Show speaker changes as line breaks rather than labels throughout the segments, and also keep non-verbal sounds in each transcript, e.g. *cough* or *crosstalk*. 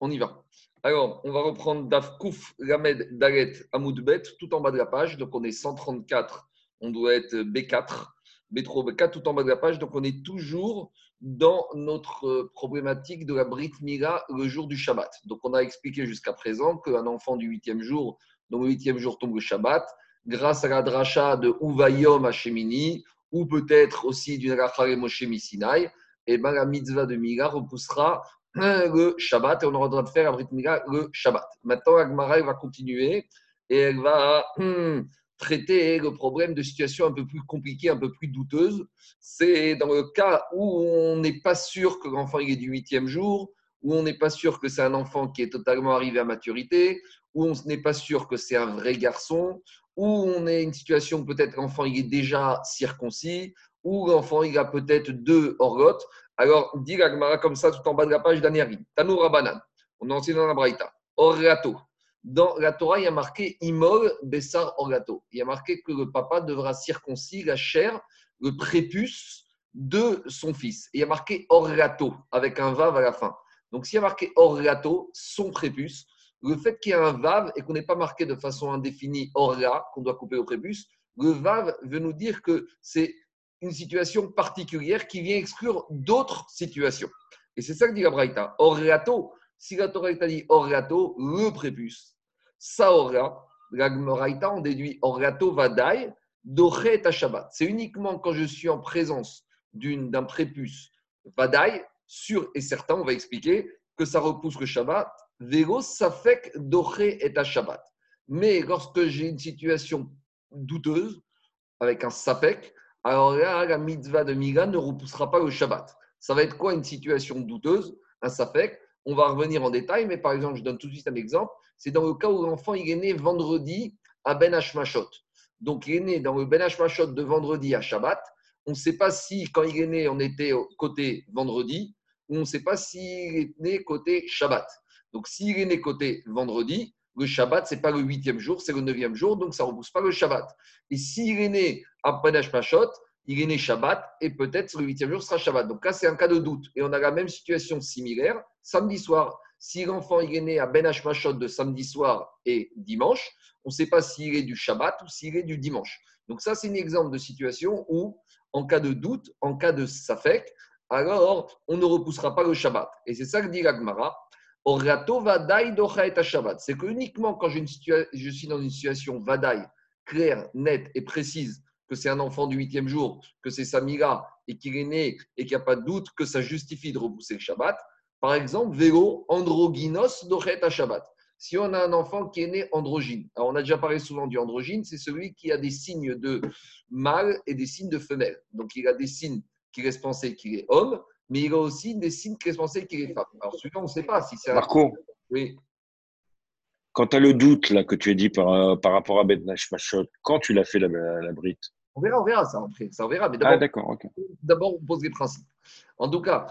On y va. Alors, on va reprendre Daf Kouf Lamed Dalet Amoudbet tout en bas de la page. Donc, on est 134, on doit être B4, B3, B4 tout en bas de la page. Donc, on est toujours dans notre problématique de la Brit Mila le jour du Shabbat. Donc, on a expliqué jusqu'à présent qu'un enfant du huitième jour, dont le huitième jour tombe le Shabbat, grâce à la dracha de Uvayom Hashemini, ou peut-être aussi d'une Rachare Moshe Sinai, et eh ben, la mitzvah de Mila repoussera le Shabbat et on aura le droit de faire la Brit Mila le Shabbat. Maintenant, Agmara va continuer et elle va hmm, traiter le problème de situations un peu plus compliquées, un peu plus douteuses. C'est dans le cas où on n'est pas sûr que l'enfant est du huitième jour, où on n'est pas sûr que c'est un enfant qui est totalement arrivé à maturité, où on n'est pas sûr que c'est un vrai garçon, où on est une situation peut-être l'enfant est déjà circoncis, où l'enfant a peut-être deux orgotes. Alors, dit l'Agmara comme ça tout en bas de la page d'Aniari. Tanoura Rabanan, on a enseigné dans la Braïta. Orgato. Dans la Torah, il y a marqué Imol Bessar Orgato. Il y a marqué que le papa devra circoncis la chair, le prépuce de son fils. il y a marqué Orgato avec un vav à la fin. Donc, s'il y a marqué Orgato, son prépuce, le fait qu'il y ait un vav et qu'on n'ait pas marqué de façon indéfinie orga, qu'on doit couper au prépuce, le vav veut nous dire que c'est une situation particulière qui vient exclure d'autres situations. Et c'est ça que dit la Braïta. Orgato, si la Torah dit orgato, le prépuce, ça aura, la Braïta en déduit orgato vadai, dochet à Shabbat. C'est uniquement quand je suis en présence d'un prépuce vadai, sûr et certain, on va expliquer, que ça repousse le Shabbat. Vélo, ça fait dochet et à Shabbat. Mais lorsque j'ai une situation douteuse, avec un sapek, alors la mitzvah de Mila ne repoussera pas le Shabbat. Ça va être quoi une situation douteuse? Un safek. On va revenir en détail, mais par exemple, je donne tout de suite un exemple. C'est dans le cas où l'enfant est né vendredi à Ben Hashmashot. Donc, il est né dans le Ben Hashmashot de vendredi à Shabbat. On ne sait pas si, quand il est né, on était côté vendredi, ou on ne sait pas s'il est né côté Shabbat. Donc, s'il est né côté vendredi, le Shabbat, ce n'est pas le huitième jour, c'est le neuvième jour, donc ça ne repousse pas le Shabbat. Et s'il est né à Panash Pashot, il est né Shabbat, et peut-être le huitième jour sera Shabbat. Donc là, c'est un cas de doute. Et on a la même situation similaire samedi soir. Si l'enfant est né à Ben Hashmashot de samedi soir et dimanche, on ne sait pas s'il est du Shabbat ou s'il est du dimanche. Donc ça, c'est un exemple de situation où, en cas de doute, en cas de safek, alors on ne repoussera pas le Shabbat. Et c'est ça que dit l'Agmara. C'est que uniquement quand je suis dans une situation vadaï, claire, nette et précise, que c'est un enfant du huitième jour, que c'est Samira et qu'il est né et qu'il n'y a pas de doute que ça justifie de repousser le Shabbat. Par exemple, vélo androgynos dochet à Shabbat. Si on a un enfant qui est né androgyne, alors on a déjà parlé souvent du androgyne, c'est celui qui a des signes de mâle et des signes de femelle. Donc il a des signes qui laissent penser qu'il est homme, mais il a aussi des signes qui laissent penser qu'il est femme. Alors celui-là, on ne sait pas si c'est
Marco,
oui.
quand tu as le doute là, que tu as dit par, par rapport à Ben Machot, quand tu l'as fait la, la, brite?
On verra, on verra ça après. Ça, on verra.
Mais d'abord, ah, d'accord, ok.
D'abord, on pose les principes. En tout cas,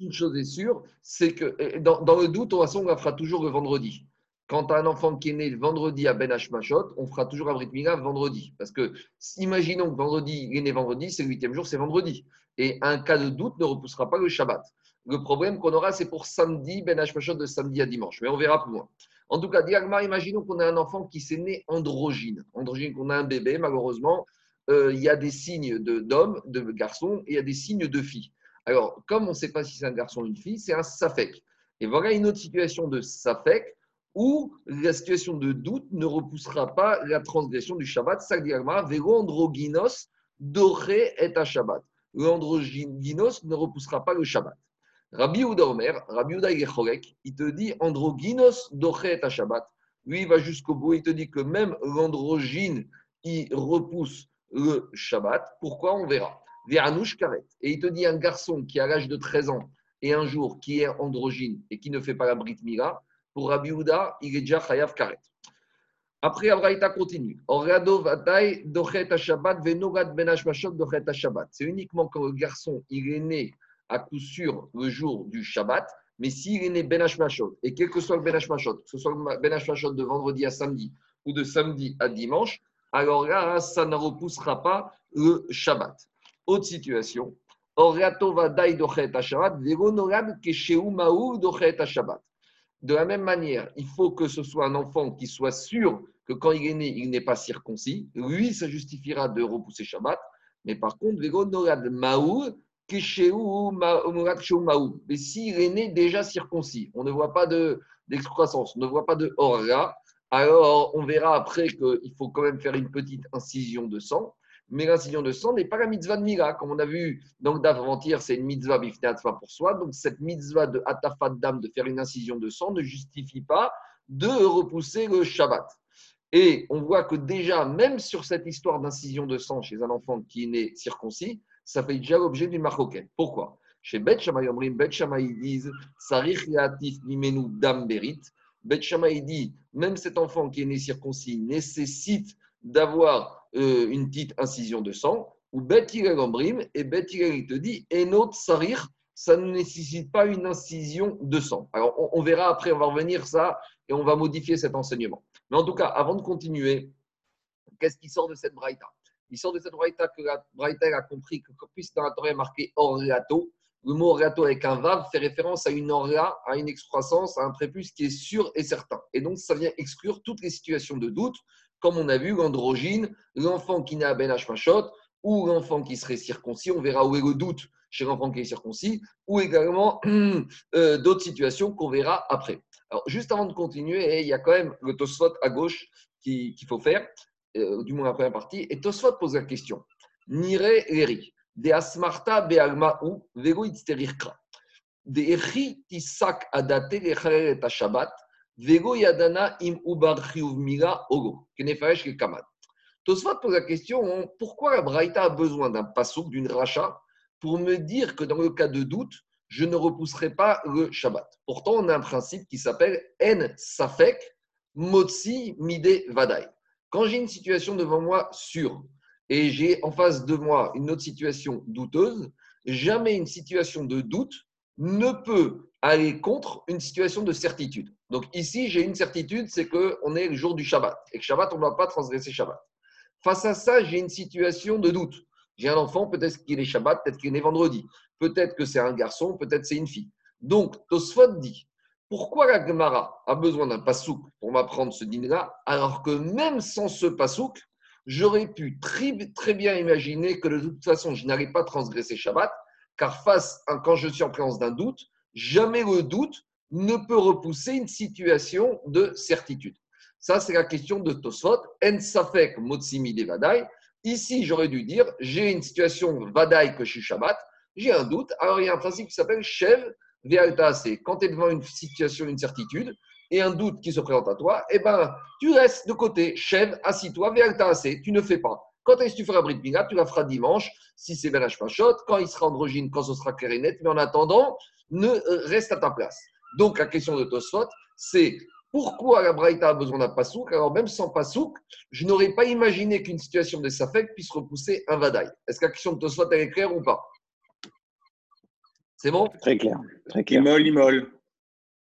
une chose est sûre, c'est que dans, dans, le doute, de toute façon, on la fera toujours le vendredi. Quand un enfant qui est né le vendredi à Ben Hashmashot, on fera toujours un Brit Mila vendredi. Parce que, imaginons que vendredi, il est né vendredi, c'est le huitième jour, c'est vendredi. Et un cas de doute ne repoussera pas le Shabbat. Le problème qu'on aura, c'est pour samedi, Ben Hashmashot de samedi à dimanche. Mais on verra plus loin. En tout cas, Diagmar, imaginons qu'on a un enfant qui s'est né androgyne. Androgyne, qu'on a un bébé, malheureusement, euh, il y a des signes d'homme, de, de garçon, et il y a des signes de fille. Alors, comme on ne sait pas si c'est un garçon ou une fille, c'est un safek. Et voilà une autre situation de safek où la situation de doute ne repoussera pas la transgression du Shabbat. androgynos doré et à Shabbat. L'androgynos ne repoussera pas le Shabbat. Rabbi Ouda Omer, Rabbi Ouda il te dit androgynos doré et à Shabbat. Lui, il va jusqu'au bout, il te dit que même l'androgyne, il repousse le Shabbat. Pourquoi? On verra. Karet. Et il te dit un garçon qui a l'âge de 13 ans et un jour qui est androgyne et qui ne fait pas la Brit Mila, pour Rabbi Houda, il est déjà Chayav Karet. Après, Abraïta continue. C'est uniquement quand le garçon il est né à coup sûr le jour du Shabbat, mais s'il est né Ben Hashmashot, et quel que soit le Ben Hashmashot, que ce soit le Ben Hashmashot de vendredi à samedi ou de samedi à dimanche, alors là, ça ne repoussera pas le Shabbat. Autre situation. Shabbat. De la même manière, il faut que ce soit un enfant qui soit sûr que quand il est né, il n'est pas circoncis. Lui, ça justifiera de repousser Shabbat. Mais par contre, mais s'il est né déjà circoncis, on ne voit pas d'excroissance, on ne voit pas de orga, alors on verra après qu'il faut quand même faire une petite incision de sang. Mais l'incision de sang n'est pas la mitzvah de Mira. Comme on a vu donc d'avant-hier, c'est une mitzvah bifneatfa pour soi. Donc cette mitzvah de atafat dam de faire une incision de sang ne justifie pas de repousser le Shabbat. Et on voit que déjà, même sur cette histoire d'incision de sang chez un enfant qui est né circoncis, ça fait déjà l'objet d'une marocaine. Pourquoi? Chez Bet Shammai Omrim, Bet Shammai disent Sarich Yatif Nimenu Dam Berit. Bet dit même cet enfant qui est né circoncis nécessite d'avoir euh, une petite incision de sang. Ou Bet Omrim, et Bet il te dit Enot Sarich ça ne nécessite pas une incision de sang. Alors, on, verra après, on va revenir ça et on va modifier cet enseignement. Mais en tout cas, avant de continuer, qu'est-ce qui sort de cette braïta? Il sort de cette braïta que la braïta a compris que puisque dans la Torah est marqué orgato, le mot orgato avec un vav fait référence à une orga, à une excroissance, à un prépuce qui est sûr et certain. Et donc, ça vient exclure toutes les situations de doute, comme on a vu l'androgyne, l'enfant qui naît à Ben Hashmashot, ou l'enfant qui serait circoncis, on verra où est le doute chez l'enfant qui est circoncis, ou également *clears throat* euh, d'autres situations qu'on verra après. Alors, juste avant de continuer, il y a quand même le Tosfot à gauche qu'il faut faire, euh, du moins la première partie. Et Tosfot pose la question Nire eri, de asmarta be'alma ou vego itzterirkra. De echi tisak adate shabbat, vego yadana im mila ogo, kenefaresh ke kamad. Tosfot pose la question pourquoi la Braïta a besoin d'un pasouk, d'une racha, pour me dire que dans le cas de doute, je ne repousserai pas le Shabbat? Pourtant, on a un principe qui s'appelle En Safek Motsi Mide Vadai. Quand j'ai une situation devant moi sûre et j'ai en face de moi une autre situation douteuse, jamais une situation de doute ne peut aller contre une situation de certitude. Donc ici, j'ai une certitude, c'est qu'on est le jour du Shabbat. Et que Shabbat, on ne va pas transgresser Shabbat. Face à ça, j'ai une situation de doute. J'ai un enfant, peut-être qu'il est Shabbat, peut-être qu'il est vendredi. Peut-être que c'est un garçon, peut-être c'est une fille. Donc, Tosfot dit pourquoi la Gemara a besoin d'un pasouk pour m'apprendre ce dîner-là, alors que même sans ce pasouk, j'aurais pu très, bien imaginer que de toute façon, je n'allais pas transgresser Shabbat, car face, à, quand je suis en présence d'un doute, jamais le doute ne peut repousser une situation de certitude. Ça, c'est la question de Tosfot. En safek motsimi devadai. Ici, j'aurais dû dire, j'ai une situation vadaï que je suis Shabbat, j'ai un doute. Alors, il y a un principe qui s'appelle Shev Ve'altaase. Quand tu es devant une situation, une certitude, et un doute qui se présente à toi, eh ben, tu restes de côté. Shev, assis-toi, Ve'altaase. Tu ne fais pas. Quand est-ce que tu feras Brit Mila Tu la feras dimanche, si c'est Ben Pachot, quand il sera androgyne, quand ce sera clair Mais en attendant, ne euh, reste à ta place. Donc, la question de Tosfot, c'est pourquoi la Braïta a besoin d'un pasouk Alors, même sans pasouk, je n'aurais pas imaginé qu'une situation de Safek puisse repousser un Vadaï. Est-ce que la question de Tosfot est claire ou pas? C'est bon?
Très clair. Très clair. Imol, imol.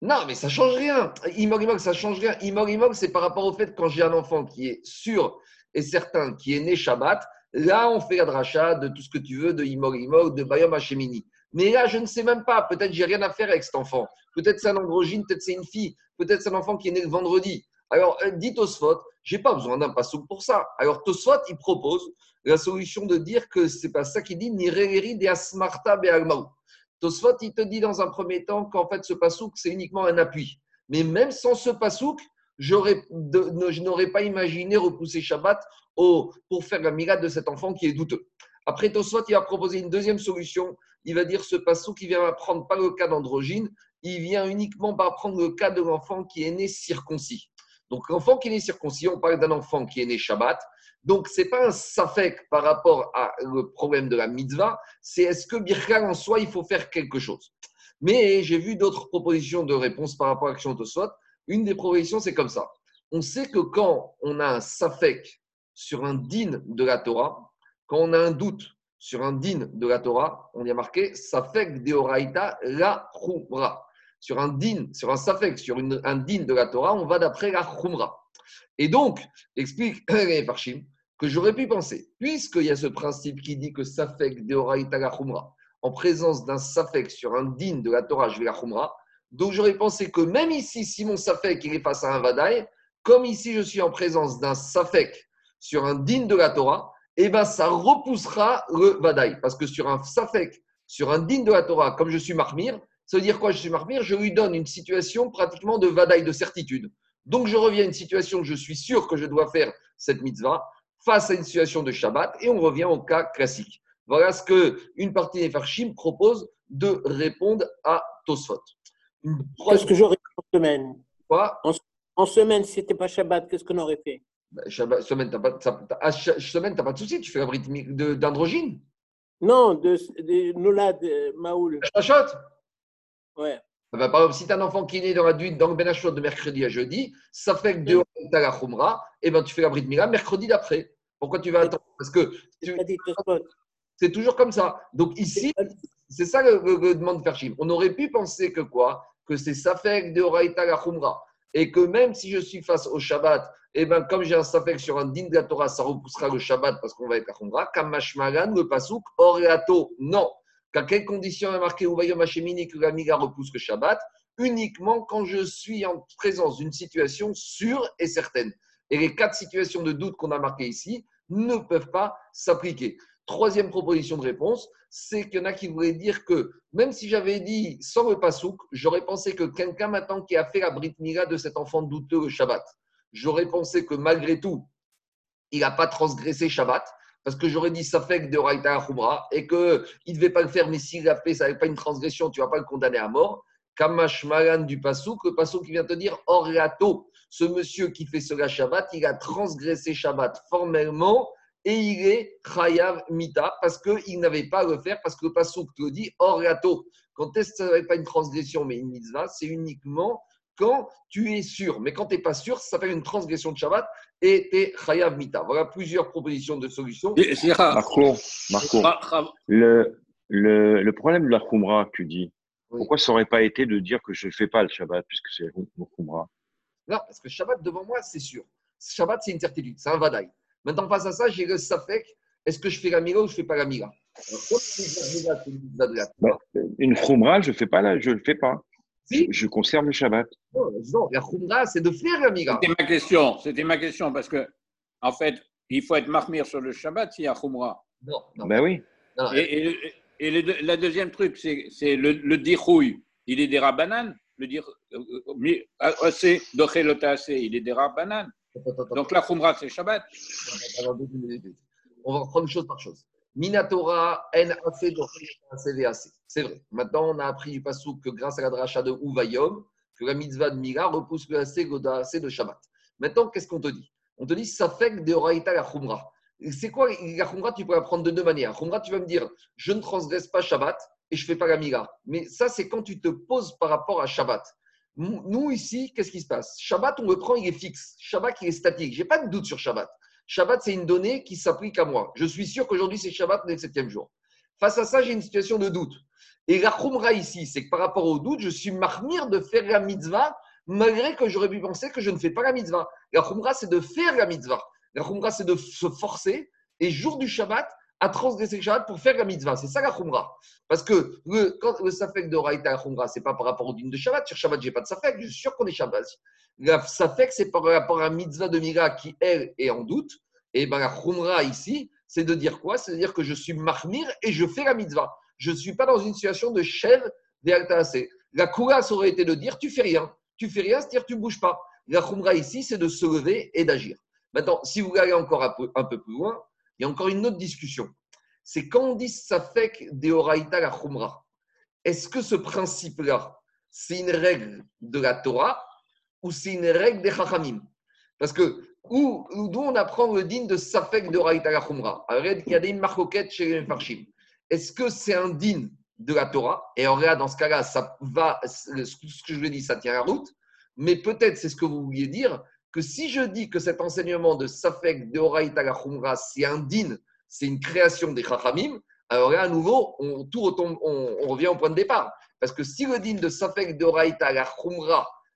Non, mais ça change rien. Imol, imol, ça change rien. Imol, imol, c'est par rapport au fait que quand j'ai un enfant qui est sûr et certain, qui est né Shabbat, là, on fait la dracha de tout ce que tu veux, de imol, imol, de bayom hachemini. Mais là, je ne sais même pas. Peut-être j'ai rien à faire avec cet enfant. Peut-être c'est un androgyne, peut-être c'est une fille, peut-être c'est un enfant qui est né le vendredi. Alors, euh, dit Tosfot, j'ai pas besoin d'un passouk pour ça. Alors, Tosfot, il propose la solution de dire que c'est pas ça qu'il dit, ni de asmarta be'almaou. Tosfot, il te dit dans un premier temps qu'en fait, ce passouk, c'est uniquement un appui. Mais même sans ce passouk, je n'aurais pas imaginé repousser Shabbat pour faire la mirade de cet enfant qui est douteux. Après, Tosfot, il va proposer une deuxième solution. Il va dire ce passouk qui vient prendre pas le cas d'androgyne, il vient uniquement prendre le cas de l'enfant qui est né circoncis. Donc, l'enfant qui est né circoncis, on parle d'un enfant qui est né Shabbat. Donc, ce n'est pas un safek par rapport au problème de la mitzvah, c'est est-ce que Birkal en soi, il faut faire quelque chose? Mais j'ai vu d'autres propositions de réponse par rapport à l'action de. Une des propositions, c'est comme ça. On sait que quand on a un safek sur un din de la Torah, quand on a un doute sur un din de la Torah, on y a marqué safek deoraita la chumra sur un din, sur un safek, sur un din de la Torah, on va d'après la chumra. Et donc, explique *coughs* Farshim que j'aurais pu penser, puisqu'il y a ce principe qui dit que safek deoraita la chumra, en présence d'un safek sur un din de la Torah, je vais la chumra, Donc j'aurais pensé que même ici, si mon Safek il est face à un Vadaï, comme ici je suis en présence d'un Safek sur un digne de la Torah, eh ben ça repoussera le Vadaï. Parce que sur un Safek, sur un digne de la Torah, comme je suis Marmir, ça veut dire quoi Je suis Marmir, je lui donne une situation pratiquement de Vadaï, de certitude. Donc je reviens à une situation où je suis sûr que je dois faire cette mitzvah face à une situation de Shabbat et on revient au cas classique. Voilà ce que une partie des Farshim propose de répondre à Tosfot.
Qu'est-ce que j'aurais fait en semaine?
Quoi?
En, semaine, si ce n'était pas Shabbat, qu'est-ce qu'on aurait fait?
Bah, Semaine, tu n'as pas, semaine, pas de souci, tu fais la brite d'androgyne
Non, de, de Noulad Maoul.
Shachot
Ouais.
Ah bah, par exemple, si tu as un enfant qui est né dans la dans le Benachot de mercredi à jeudi, ça fait que deux tu as la Khumra, et ben tu fais la brite Mila mercredi d'après. Pourquoi tu vas attendre? Parce que c'est toujours comme ça. Donc ici, c'est ça le, le, demande de Fershim. On aurait pu penser que quoi? Que c'est Safek de Oraita la Khumra. Et que même si je suis face au Shabbat, eh ben, comme j'ai un Safek sur un din de Torah, ça repoussera le Shabbat parce qu'on va être à Khumra. Kamashmagan, le Pasuk, Oreato, non. Qu'à quelles conditions est marqué Uvayom Hashemini que la Miga repousse le Shabbat? Uniquement quand je suis en présence d'une situation sûre et certaine. Et les quatre situations de doute qu'on a marquées ici ne peuvent pas s'appliquer. Troisième proposition de réponse, c'est qu'il y en a qui voulaient dire que même si j'avais dit sans le pasouk, j'aurais pensé que quelqu'un maintenant qui a fait la brit mila de cet enfant douteux le Shabbat, j'aurais pensé que malgré tout, il n'a pas transgressé Shabbat, parce que j'aurais dit ça fait que de Raïta Khumra, et qu'il ne devait pas le faire, mais s'il l'a fait, ça n'est pas une transgression, tu ne vas pas le condamner à mort. Kamash Malan du Pasouk, le Pasouk qui vient te dire Oriato, ce monsieur qui fait cela Shabbat, il a transgressé Shabbat formellement et il est Chayav Mita parce qu'il n'avait pas à le faire, parce que le Passouk te dit Oriato. Quand est-ce que ça n'est pas une transgression mais une mitzvah? C'est uniquement quand tu es sûr. Mais quand tu n'es pas sûr, ça s'appelle une transgression de Shabbat et tu es Chayav Mita. Voilà plusieurs propositions de solutions.
Marco, Marco le, le, le, problème de la Khumra, tu dis, pourquoi ça n'aurait pas été de dire que je ne fais pas le Shabbat puisque c'est le Khumra?
Non, parce que Shabbat devant moi, c'est sûr. Shabbat, c'est une certitude, c'est un vadaï. Maintenant, face à ça, j'ai le safek. Est-ce que je fais la mira ou je ne fais pas la mira
bah, Une khumra, je ne fais pas là, je ne le fais pas. Je, conserve le Shabbat.
Non, la khumra, c'est de faire la mira.
C'était ma question. C'était ma question parce que, en fait, il faut être marmir sur le Shabbat s'il y a khumra.
Non, non.
Ben oui.
et, et, le, deuxième truc, c'est le, le dirouille. Il est des rabanan. Le dire, euh, euh, assez, il est des rabanan. Donc la Khumra, c'est Shabbat.
On va reprendre chose par chose. Minatora, N, C'est vrai. Maintenant, on a appris du Passouk que grâce à la dracha de Uvayom, que la mitzvah de Mira repousse le AC de Shabbat. Maintenant, qu'est-ce qu'on te dit? On te dit ça fait de Oraïta la Khumra. C'est quoi la Khumra Tu peux la prendre de deux manières. Khumra, tu vas me dire je ne transgresse pas Shabbat et je ne fais pas la Mira. Mais ça, c'est quand tu te poses par rapport à Shabbat. Nous, ici, qu'est-ce qui se passe? Shabbat, on le prend, il est fixe. Shabbat, il est statique. Je n'ai pas de doute sur Shabbat. Shabbat, c'est une donnée qui s'applique à moi. Je suis sûr qu'aujourd'hui, c'est Shabbat, le septième jour. Face à ça, j'ai une situation de doute. Et la khumra ici, c'est que par rapport au doute, je suis marmire de faire la mitzvah, malgré que j'aurais pu penser que je ne fais pas la mitzvah. La khumra, c'est de faire la mitzvah. La khumra, c'est de se forcer. Et jour du Shabbat, à transgresser le Shabbat pour faire la mitzvah. C'est ça la Khumra. Parce que le, quand le Safek de Raïta la Khumra, ce n'est pas par rapport au dîme de Shabbat. Sur Shabbat, je n'ai pas de Safek. Je suis sûr qu'on est Shabbat. La Safek, c'est par rapport à la mitzvah de Mira qui, elle, est en doute. Et ben, la Khumra ici, c'est de dire quoi? C'est de dire que je suis marmir et je fais la mitzvah. Je ne suis pas dans une situation de chèvre assez. La Kura, ça aurait été de dire tu fais rien. Tu fais rien, c'est-à-dire tu ne bouges pas. La Khumra ici, c'est de se lever et d'agir. Maintenant, si vous allez encore un peu plus loin, il y a encore une autre discussion. C'est quand on dit Safek Deoraita la Khumra, est-ce que ce principe-là, c'est une règle de la Torah ou c'est une règle des Chachamim? Parce que d'où on apprend le din de Safek Deoraita la Khumra Alors, il y a des marcoquettes chez les Farshim. Est-ce que c'est un din de la Torah? Et en réalité, dans ce cas-là, ça va, ce que je dis, ça tient la route. Mais peut-être, c'est ce que vous vouliez dire, que si je dis que cet enseignement de Safek de Oraïta la c'est un din, c'est une création des Chachamim, alors là, à nouveau, on, tout retombe, on, revient au point de départ. Parce que si le din de Safek de Oraïta la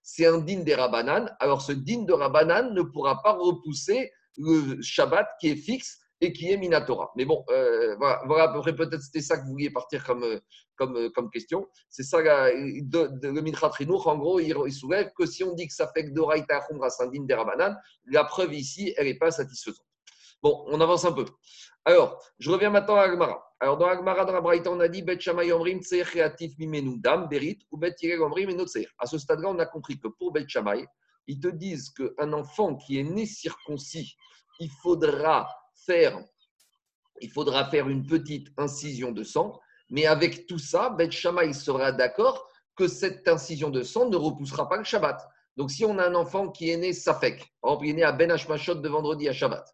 c'est un din des Rabbanan, alors ce din de Rabbanan ne pourra pas repousser le Shabbat qui est fixe et qui est Minatora. Mais bon, euh, voilà, à peu près, peut-être c'était ça que vous vouliez partir comme, comme, comme question. C'est ça, le Minchat en gros, il, soulève que si on dit que ça fait que Doraita Khumra Sandin Derabanan, la preuve ici, elle n'est pas satisfaisante. Bon, on avance un peu. Alors, je reviens maintenant à Agmara. Alors, dans Agmara, dans la Braïta, on a dit Bet Omrim Tseir Mimenu Dam Berit ou Bet Omrim Enot À ce stade-là, on a compris que pour Bet ils te disent qu'un enfant qui est né circoncis, il faudra faire, il faudra faire une petite incision de sang, mais avec tout ça, Bet Shammai sera d'accord que cette incision de sang ne repoussera pas le Shabbat. Donc, si on a un enfant qui est né Safek, par exemple, il est né à Ben Hashmashot de vendredi à Shabbat,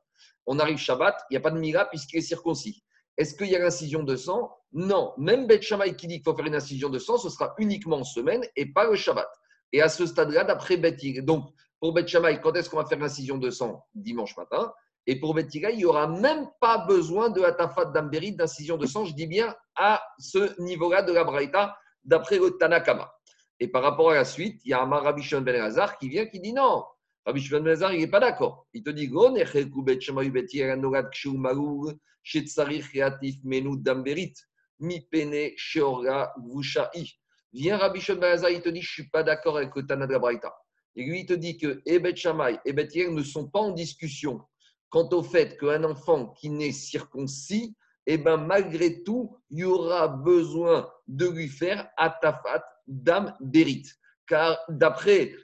on arrive Shabbat, il n'y a pas de mira puisqu'il est circoncis. Est-ce qu'il y a l'incision de sang? Non. Même Bet Shammai qui dit qu'il faut faire une incision de sang, ce sera uniquement en semaine et pas le Shabbat. Et à ce stade-là, d'après Bet donc pour Bet Shammai, quand est-ce qu'on va faire l'incision de sang? Dimanche matin. Et pour Betiga, il n'y aura même pas besoin de Atafat d'Amberi, d'incision de sang, je dis bien à ce niveau-là de la Braïta, d'après le Tanakama. Et par rapport à la suite, il y a un Rabbi Shimon Ben Hazar qui vient qui dit non. Rabbi Shimon Ben Hazar, il n'est pas d'accord. Il te dit. Viens Rabbi Shimon Ben il te dit je ne suis pas d'accord avec le. Et lui, il te dit que Ebet Shammai et Bet ne sont pas en discussion quant au fait qu'un enfant qui naît circoncis, eh ben, malgré tout, il y aura besoin de lui faire atafat dam berit. Car d'après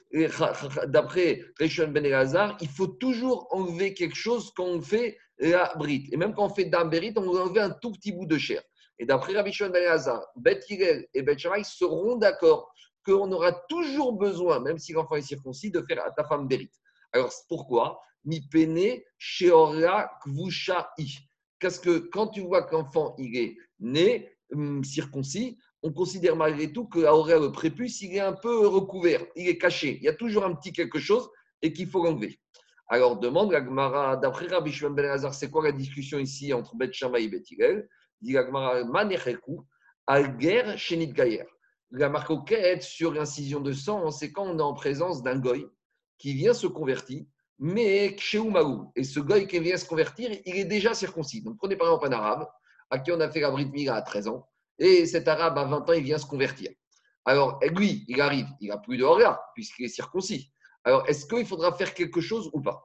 Rishon Ben Elazar, il faut toujours enlever quelque chose quand on fait la. Et même quand on fait dam berit, on va enlever un tout petit bout de chair. Et d'après Rabbi Ben Elazar, Bet et Bet Shammai seront d'accord qu'on aura toujours besoin, même si l'enfant est circoncis, de faire atafam berit. Alors pourquoi mi pene sheora i. Parce que quand tu vois qu'enfant il est né hum, circoncis, on considère malgré tout que le prépuce, il est un peu recouvert, il est caché. Il y a toujours un petit quelque chose et qu'il faut l'enlever. Alors demande la Gemara, d'après Rabbi Shimon Ben c'est quoi la discussion ici entre Bet Shammai et Bet Hillel? Dit la Gemara, Manecheku, Alger Shenit Gayer. La marque sur l'incision de sang, c'est quand on est en présence d'un goy qui vient se convertir mais chez Oumaou, et ce goy qui vient se convertir, il est déjà circoncis. Donc prenez par exemple un arabe à qui on a fait la Brit Mila à 13 ans, et cet arabe à 20 ans, il vient se convertir. Alors lui, il arrive, il n'a plus de regard, puisqu'il est circoncis. Alors est-ce qu'il faudra faire quelque chose ou pas?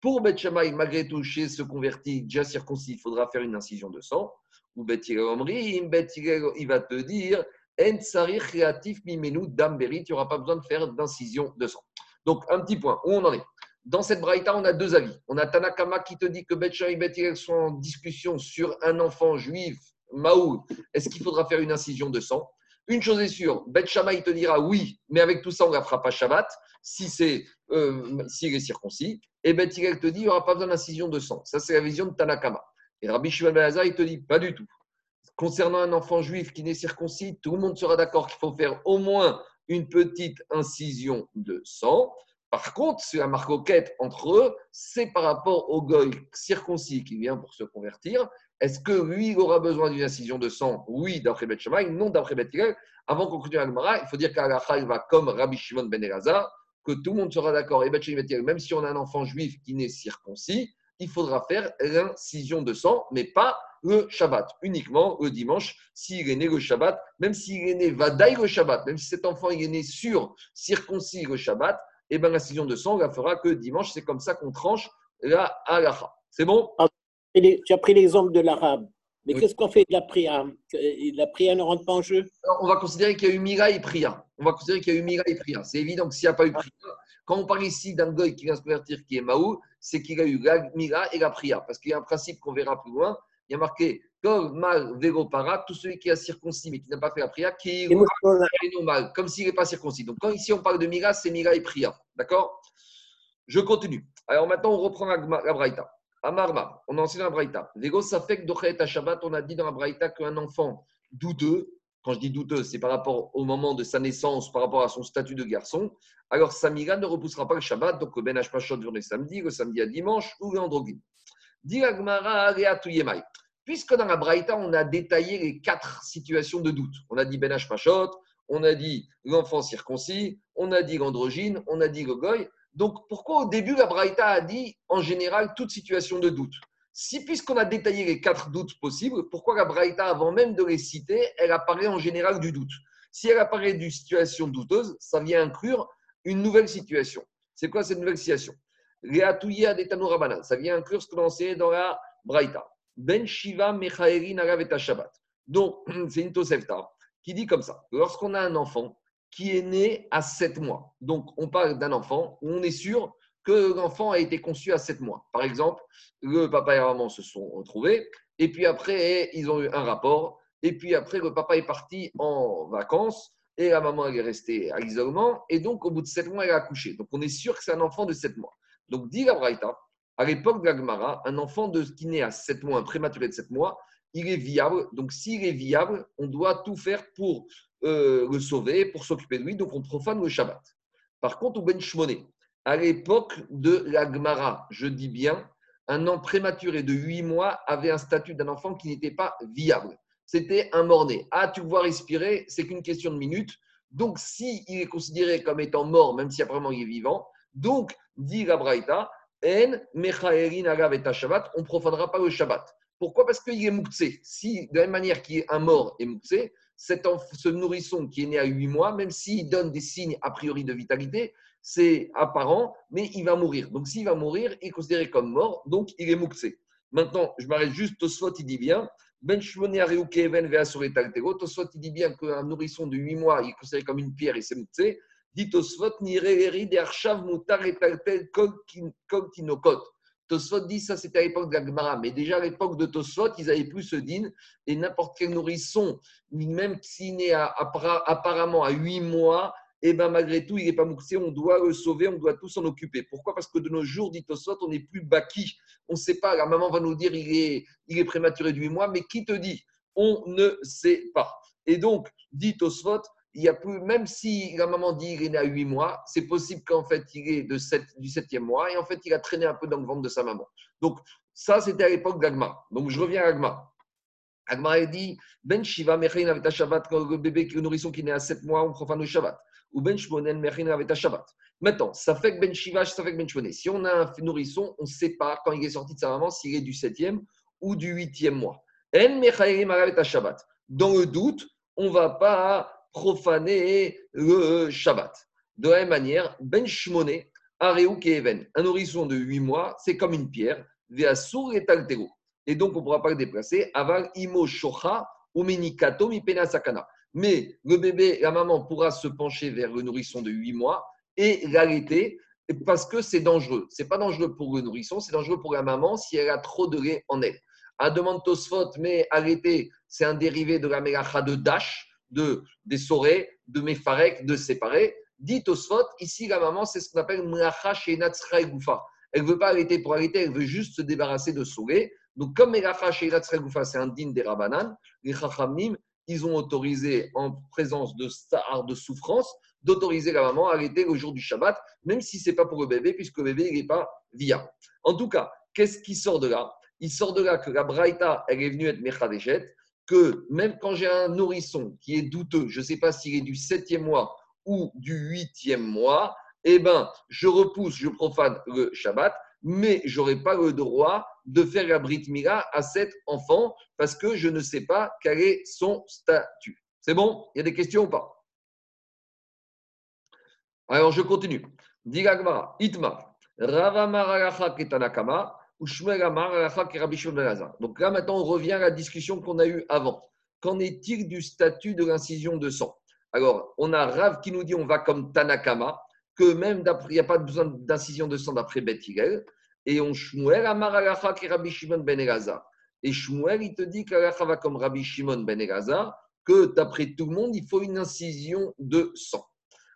Pour Bet malgré tout, chez ce converti déjà circoncis, il faudra faire une incision de sang. Ou Bet il va te dire en créatif mimenu damberit, il n'y aura pas besoin de faire d'incision de sang. Donc, un petit point, où on en est? Dans cette braïta, on a deux avis. On a Tanakama qui te dit que Betcha et Bet sont en discussion sur un enfant juif, Maou, est-ce qu'il faudra faire une incision de sang? Une chose est sûre, Bet il te dira oui, mais avec tout ça, on ne la fera pas Shabbat, si c'est euh, s'il est circoncis. Et Bet te dit il n'y aura pas besoin d'incision de sang. Ça, c'est la vision de Tanakama. Et Rabbi Shimon Ben il te dit pas du tout concernant un enfant juif qui n'est circoncis, tout le monde sera d'accord qu'il faut faire au moins une petite incision de sang. Par contre, la marcoquette entre eux, c'est par rapport au goy circoncis qui vient pour se convertir. Est-ce que lui, aura besoin d'une incision de sang? Oui, d'après Beth non d'après Beth Avant qu'on continue Gemara, il faut dire qu'Alacha, va comme Rabbi Shimon ben Elazar, que tout le monde sera d'accord. Et même si on a un enfant juif qui n'est circoncis, il faudra faire l'incision de sang, mais pas le Shabbat, uniquement le dimanche, s'il est né le Shabbat, même s'il est né Vadaï le Shabbat, même si cet enfant est né sur circoncis le Shabbat, et eh bien l'incision de sang, la fera que dimanche, c'est comme ça qu'on tranche la halacha. C'est bon?
Ah, Tu as pris l'exemple de l'arabe. Mais qu'est-ce qu'on fait de la prière? La prière ne rentre pas en jeu?
On va considérer qu'il y a eu Mira et prière. On va considérer qu'il y a eu Mira et prière. C'est évident que s'il n'y a pas eu prière, quand on parle ici d'un goy qui vient se convertir, qui est Maou, c'est qu'il a eu la Mira et la prière. Parce qu'il y a un principe qu'on verra plus loin, il y a marqué mal para, tout celui qui a circoncis mais qui n'a pas fait la prière, qui est normal, comme s'il n'est pas circoncis. Donc, quand ici on parle de Mira, c'est Mira et prière. D'accord? Je continue. Alors maintenant, on reprend la, la Braïta. Amarma, on a enseigné la Braïta. Vego Safek Dochet Shabbat, on a dit dans la Braïta qu'un enfant douteux, quand je dis douteux, c'est par rapport au moment de sa naissance, par rapport à son statut de garçon, alors sa Mira ne repoussera pas le Shabbat, donc le Ben Hashmashot le samedi, le samedi à dimanche ou androgyne. Puisque dans la Braïta, on a détaillé les quatre situations de doute. On a dit Benash Pachot, on a dit l'enfant circoncis, on a dit l'androgyne, on a dit le. Donc, pourquoi au début, la Braïta a dit, en général, toute situation de doute? Si, puisqu'on a détaillé les quatre doutes possibles, pourquoi la Braïta, avant même de les citer, elle apparaît en général du doute? Si elle apparaît d'une situation douteuse, ça vient inclure une nouvelle situation. C'est quoi cette nouvelle situation? Ça vient inclure ce que l'on sait dans la Braïta. Ben Shiva Mechaerin Shabbat. Donc, *clears throat* c'est une Tosefta qui dit comme ça lorsqu'on a un enfant qui est né à 7 mois, donc on parle d'un enfant où on est sûr que l'enfant a été conçu à 7 mois. Par exemple, le papa et la maman se sont retrouvés, et puis après, ils ont eu un rapport, et puis après, le papa est parti en vacances, et la maman est restée à l'isolement, et donc au bout de 7 mois, elle a accouché. Donc on est sûr que c'est un enfant de 7 mois. Donc, dit la Braïta, à l'époque de l'Agmara, un enfant de, qui naît à 7 mois, un prématuré de 7 mois, il est viable. Donc, s'il est viable, on doit tout faire pour euh, le sauver, pour s'occuper de lui. Donc, on profane le Shabbat. Par contre, au Ben à l'époque de l'Agmara, je dis bien, un an prématuré de 8 mois avait un statut d'un enfant qui n'était pas viable. C'était un mort-né. Ah, tu vois respirer, c'est qu'une question de minutes. Donc, s'il est considéré comme étant mort, même si apparemment il est vivant, donc, dit la Braïta, En et Shabbat, on ne profanera pas le Shabbat. Pourquoi? Parce qu'il est mouktsé. Si, de la même manière qu'il un mort est mouktsé, ce nourrisson qui est né à 8 mois, même s'il donne des signes a priori de vitalité, c'est apparent, mais il va mourir. Donc s'il va mourir, il est considéré comme mort, donc il est mouktsé. Maintenant, je m'arrête juste, Tosfot, il dit bien, Ben Tosfot, il dit bien qu'un nourrisson de 8 mois, il est considéré comme une pierre et c'est mouktsé dit Tosfot, Mutar et Tosfot dit ça c'était à l'époque de la Gemara, mais déjà à l'époque de Tosfot, ils n'avaient plus ce din et n'importe quel nourrisson, même s'il est apparemment à 8 mois, et eh ben malgré tout, il n'est pas mouxé, on doit le sauver, on doit tous s'en occuper. Pourquoi? Parce que de nos jours, dit Tosfot, on n'est plus baki. On ne sait pas, la maman va nous dire il est, il est prématuré de 8 mois, mais qui te dit? On ne sait pas. Et donc, dit Tosfot, il y a plus, même si la maman dit qu'il est né à 8 mois, c'est possible qu'en fait il est de 7, du 7e mois et en fait il a traîné un peu dans le ventre de sa maman. Donc ça c'était à l'époque d'Agma. Donc je reviens à Agma. Agma a dit Ben Shiva Mechin avec Shabbat, quand le bébé, le nourrisson qui est né à 7 mois, on profane le Shabbat. Ou Ben Shmonen Mechin avec Shabbat. Maintenant, ça fait que Ben Shiva, ça fait que Ben. Si on a un nourrisson, on ne sait pas quand il est sorti de sa maman s'il est du 7e ou du 8e mois. En Mechin avec Shabbat. Dans le doute, on ne va pas profaner le Shabbat. De la même manière, Ben Shmoné, Areu Keven, un nourrisson de 8 mois, c'est comme une pierre, Veasur et. Et donc, on ne pourra pas le déplacer. Aval Imo Shocha ou Menikato Mipena Sakana. Mais le bébé, la maman pourra se pencher vers le nourrisson de 8 mois et l'arrêter parce que c'est dangereux. Ce n'est pas dangereux pour le nourrisson, c'est dangereux pour la maman si elle a trop de lait en elle. À demande Tosfot, mais arrêter, c'est un dérivé de la mélacha de Dash de, des sorés, de Mefarek, de séparer. Dit Tosfot, ici la maman, c'est ce qu'on appelle Mlacha Sheinatzra Goufa. Elle ne veut pas arrêter pour arrêter, elle veut juste se débarrasser de soré. Donc, comme Melacha Sheinatzra Goufa, c'est un din des Rabanan, les Chachamim, ils ont autorisé, en présence de star de souffrance, d'autoriser la maman à arrêter le jour du Shabbat, même si ce n'est pas pour le bébé, puisque le bébé n'est pas viable. En tout cas, qu'est-ce qui sort de là? Il sort de là que la Braïta, elle est venue être Mechadeshet, que même quand j'ai un nourrisson qui est douteux, je ne sais pas s'il est du septième mois ou du huitième mois, eh ben, je repousse, je profane le Shabbat, mais je n'aurai pas le droit de faire la Brit Mila à cet enfant parce que je ne sais pas quel est son statut. C'est bon? Il y a des questions ou pas? Alors, je continue. Itma, Ketanakama, donc là, maintenant, on revient à la discussion qu'on a eue avant. Qu'en est-il du statut de l'incision de sang? Alors, on a Rav qui nous dit on va comme Tanakama, que même il n'y a pas besoin d'incision de sang d'après Beth Et on Shmuel Amar et Rabbi Shimon ben Elazar. Et Shmuel, il te dit qu'Alacha va comme Rabbi Shimon ben Elazar, que d'après tout le monde, il faut une incision de sang.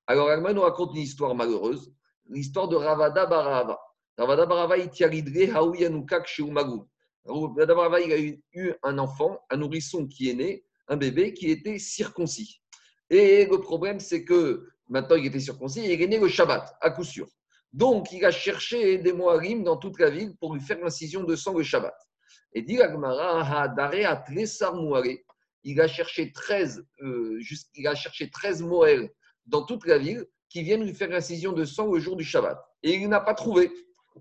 Alors, Alma nous raconte une histoire malheureuse, l'histoire de Ravada Barava. Ravada Barava, il a eu un enfant, un nourrisson qui est né, un bébé qui était circoncis. Et le problème, c'est que maintenant il était circoncis et il est né le Shabbat, à coup sûr. Donc, il a cherché des Moarim dans toute la ville pour lui faire l'incision de sang le Shabbat. Et dit Agmara, il a cherché 13, euh, il a cherché 13 Moël dans toute la ville qui viennent lui faire l'incision de sang le jour du Shabbat. Et il n'a pas trouvé.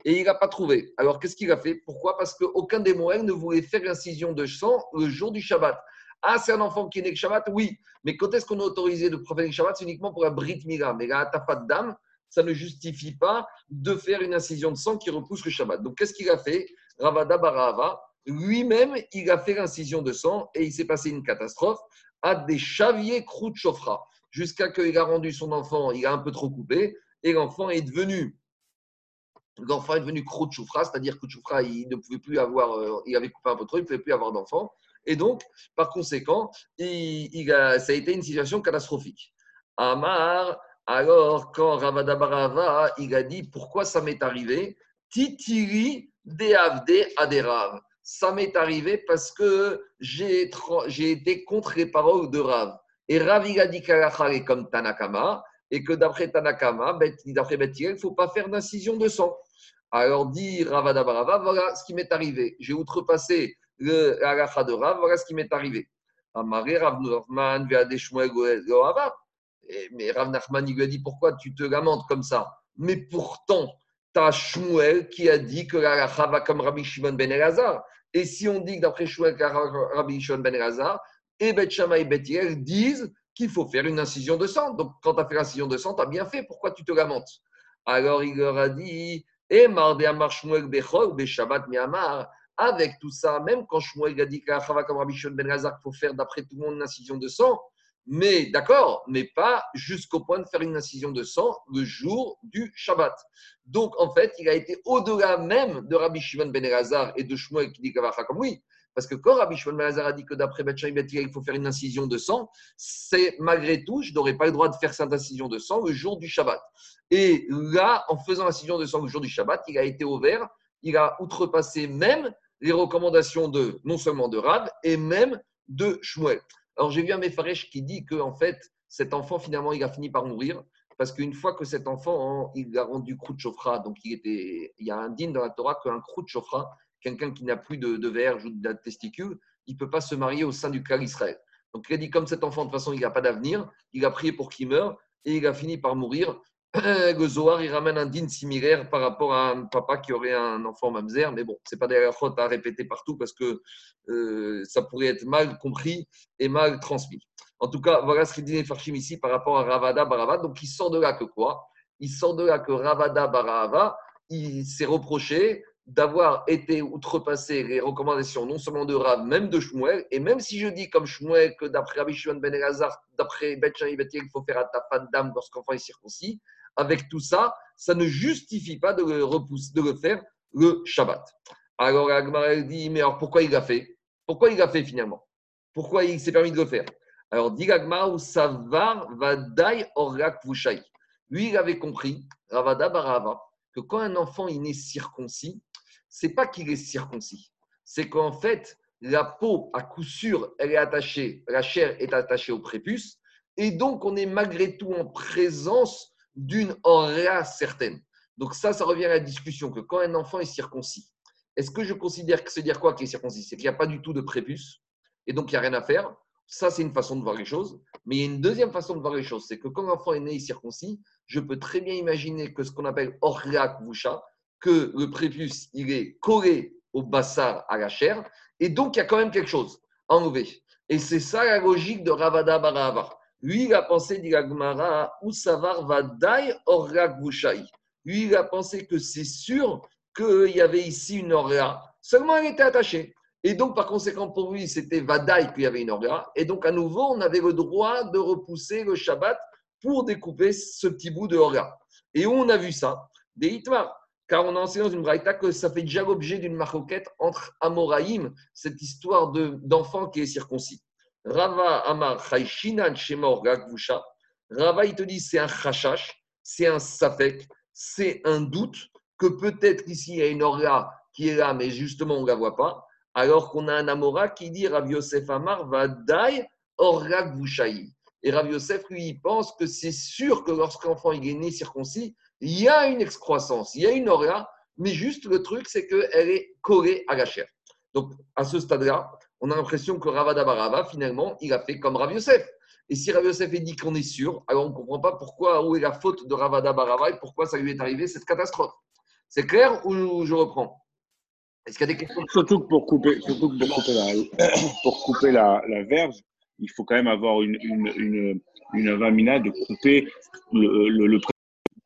Et il n'a pas trouvé. Alors, qu'est-ce qu'il a fait? Pourquoi? Parce qu'aucun des Moël ne voulait faire l'incision de sang le jour du Shabbat. Ah, c'est un enfant qui est né le Shabbat? Oui. Mais quand est-ce qu'on a autorisé de profaner le Shabbat? C'est uniquement pour la Brit Mila. Mais pas de dame, ça ne justifie pas de faire une incision de sang qui repousse le Shabbat. Donc, qu'est-ce qu'il a fait? Ravada Barava, lui-même, il a fait l'incision de sang et il s'est passé une catastrophe à des chaviers croûte chauffra. Jusqu'à qu'il a rendu son enfant, il a un peu trop coupé et l'enfant est devenu l'enfant est devenu croûte choufra, c'est-à-dire que choufra, il ne pouvait plus avoir, euh, il avait coupé un peu trop, il ne pouvait plus avoir d'enfant. Et donc, par conséquent, a, ça a été une situation catastrophique. Amar, alors, quand Ravada Barava, il a dit pourquoi ça m'est arrivé, Titiri Deavde Aderav. Ça m'est arrivé parce que j'ai été contre les paroles de Rav. Et Rav, il a dit est comme Tanakama, et que d'après Tanakama, d'après Bethil, il ne faut pas faire d'incision de sang. Alors dit Ravada Barava, voilà ce qui m'est arrivé. J'ai outrepassé le de Rav, voilà ce qui m'est arrivé. Amaré Rav Mais Rav Nachman, il lui a dit pourquoi tu te lamentes comme ça? Mais pourtant, tu as Shmuel qui a dit que la va comme Rabbi Shimon ben Elazar. Et si on dit que d'après Shmuel, Rabbi Shimon ben Elazar, et Bet Shammai et Bet disent qu'il faut faire une incision de sang. Donc, quand tu as fait l'incision de sang, tu as bien fait. Pourquoi tu te lamentes? Alors, il leur a dit et Amar Shmuel Miamar, avec tout ça, même quand Shmuel a dit comme Rabbi Ben Hazar qu'il faut faire d'après tout le monde une incision de sang, mais d'accord, mais pas jusqu'au point de faire une incision de sang le jour du Shabbat. Donc en fait, il a été au-delà même de Rabbi Shimon ben Elazar et de Shmuel qui dit comme oui. Parce que quand Rabbi Shimon ben Elazar a dit que d'après Bet il faut faire une incision de sang, c'est malgré tout, je n'aurais pas le droit de faire cette incision de sang le jour du Shabbat. Et là, en faisant l'incision de sang le jour du Shabbat, il a été ouvert, il a outrepassé même les recommandations de non seulement de Rab, et même de Shmuel. Alors j'ai vu un Mefaresh qui dit que en fait, cet enfant finalement il a fini par mourir parce qu'une fois que cet enfant il a rendu croûte chauffra, donc il était, il y a un digne dans la Torah qu'un croûte chauffra, quelqu'un qui n'a plus de, de verge ou de testicule, il ne peut pas se marier au sein du clan Israël. Donc il a dit comme cet enfant de toute façon il n'a pas d'avenir, il a prié pour qu'il meure et il a fini par mourir le Zohar, il ramène un din similaire par rapport à un papa qui aurait un enfant mamzer, mais bon, c'est pas des faute à répéter partout parce que euh, ça pourrait être mal compris et mal transmis. En tout cas, voilà ce qu'il dit Farshim ici par rapport à Ravada Barava. Donc, il sort de là que quoi? Il sort de là que Ravada Barava, il s'est reproché d'avoir été outrepassé les recommandations non seulement de Rav, même de Shmuel, et même si je dis comme Shmuel que d'après Rabbi Shimon ben Elazar, d'après Bet il faut faire à ta femme d'âme lorsqu'enfant est circoncis, avec tout ça, ça ne justifie pas de le, repousser, de le faire le Shabbat. Alors Agmar dit, mais alors pourquoi il l'a fait? Pourquoi il l'a fait finalement? Pourquoi il s'est permis de le faire? Alors dit Agmar, ou savar vadai orak vushai. Lui, il avait compris, Ravada Barava, que quand un enfant est né circoncis, c'est pas qu'il est circoncis, c'est qu'en fait, la peau, à coup sûr, elle est attachée, la chair est attachée au prépuce, et donc on est malgré tout en présence d'une auréa certaine. Donc ça, ça revient à la discussion que quand un enfant est circoncis, est-ce que je considère que c'est dire quoi qu'il est circoncis? C'est qu'il n'y a pas du tout de prépuce, et donc il n'y a rien à faire. Ça, c'est une façon de voir les choses. Mais il y a une deuxième façon de voir les choses, c'est que quand l'enfant est né et circoncis, je peux très bien imaginer que ce qu'on appelle auréa voucha, que le prépuce, il est collé au bassar, à la chair, et donc il y a quand même quelque chose à enlever. Et c'est ça la logique de Ravada Barahava. Lui, il a pensé, dit Gmara, Usavar Vadai Orrak Lui, il a pensé que c'est sûr qu'il y avait ici une Orga. Seulement, elle était attachée. Et donc, par conséquent, pour lui, c'était Vadaï qu'il y avait une Orga. Et donc, à nouveau, on avait le droit de repousser le Shabbat pour découper ce petit bout de Orga. Et où on a vu ça? Des Hitmar. Car on a enseigné dans une braïta que ça fait déjà l'objet d'une maroquette entre Amoraïm, cette histoire d'enfant qui est circoncis. Rava Amar Shema Rava, il te dit c'est un chachash, c'est un safek, c'est un doute que peut-être ici il y a une orga qui est là, mais justement on ne la voit pas. Alors qu'on a un Amora qui dit Rav Yosef Amar va dai orga Et Rav Yosef, lui, il pense que c'est sûr que lorsqu'un enfant est né circoncis, il y a une excroissance, il y a une orga, mais juste le truc, c'est qu'elle est collée à la chair. Donc, à ce stade-là, on a l'impression que Ravada Barava, finalement, il a fait comme Rav Yosef. Et si Rav Yosef dit qu'on est sûr, alors on ne comprend pas pourquoi, où est la faute de Ravada Barava et pourquoi ça lui est arrivé cette catastrophe. C'est clair ou je reprends?
Est-ce qu'il y a des questions? Surtout que pour couper, surtout que pour couper, la, *coughs* pour couper la, la, verge, il faut quand même avoir une, une, une, de couper le, le, le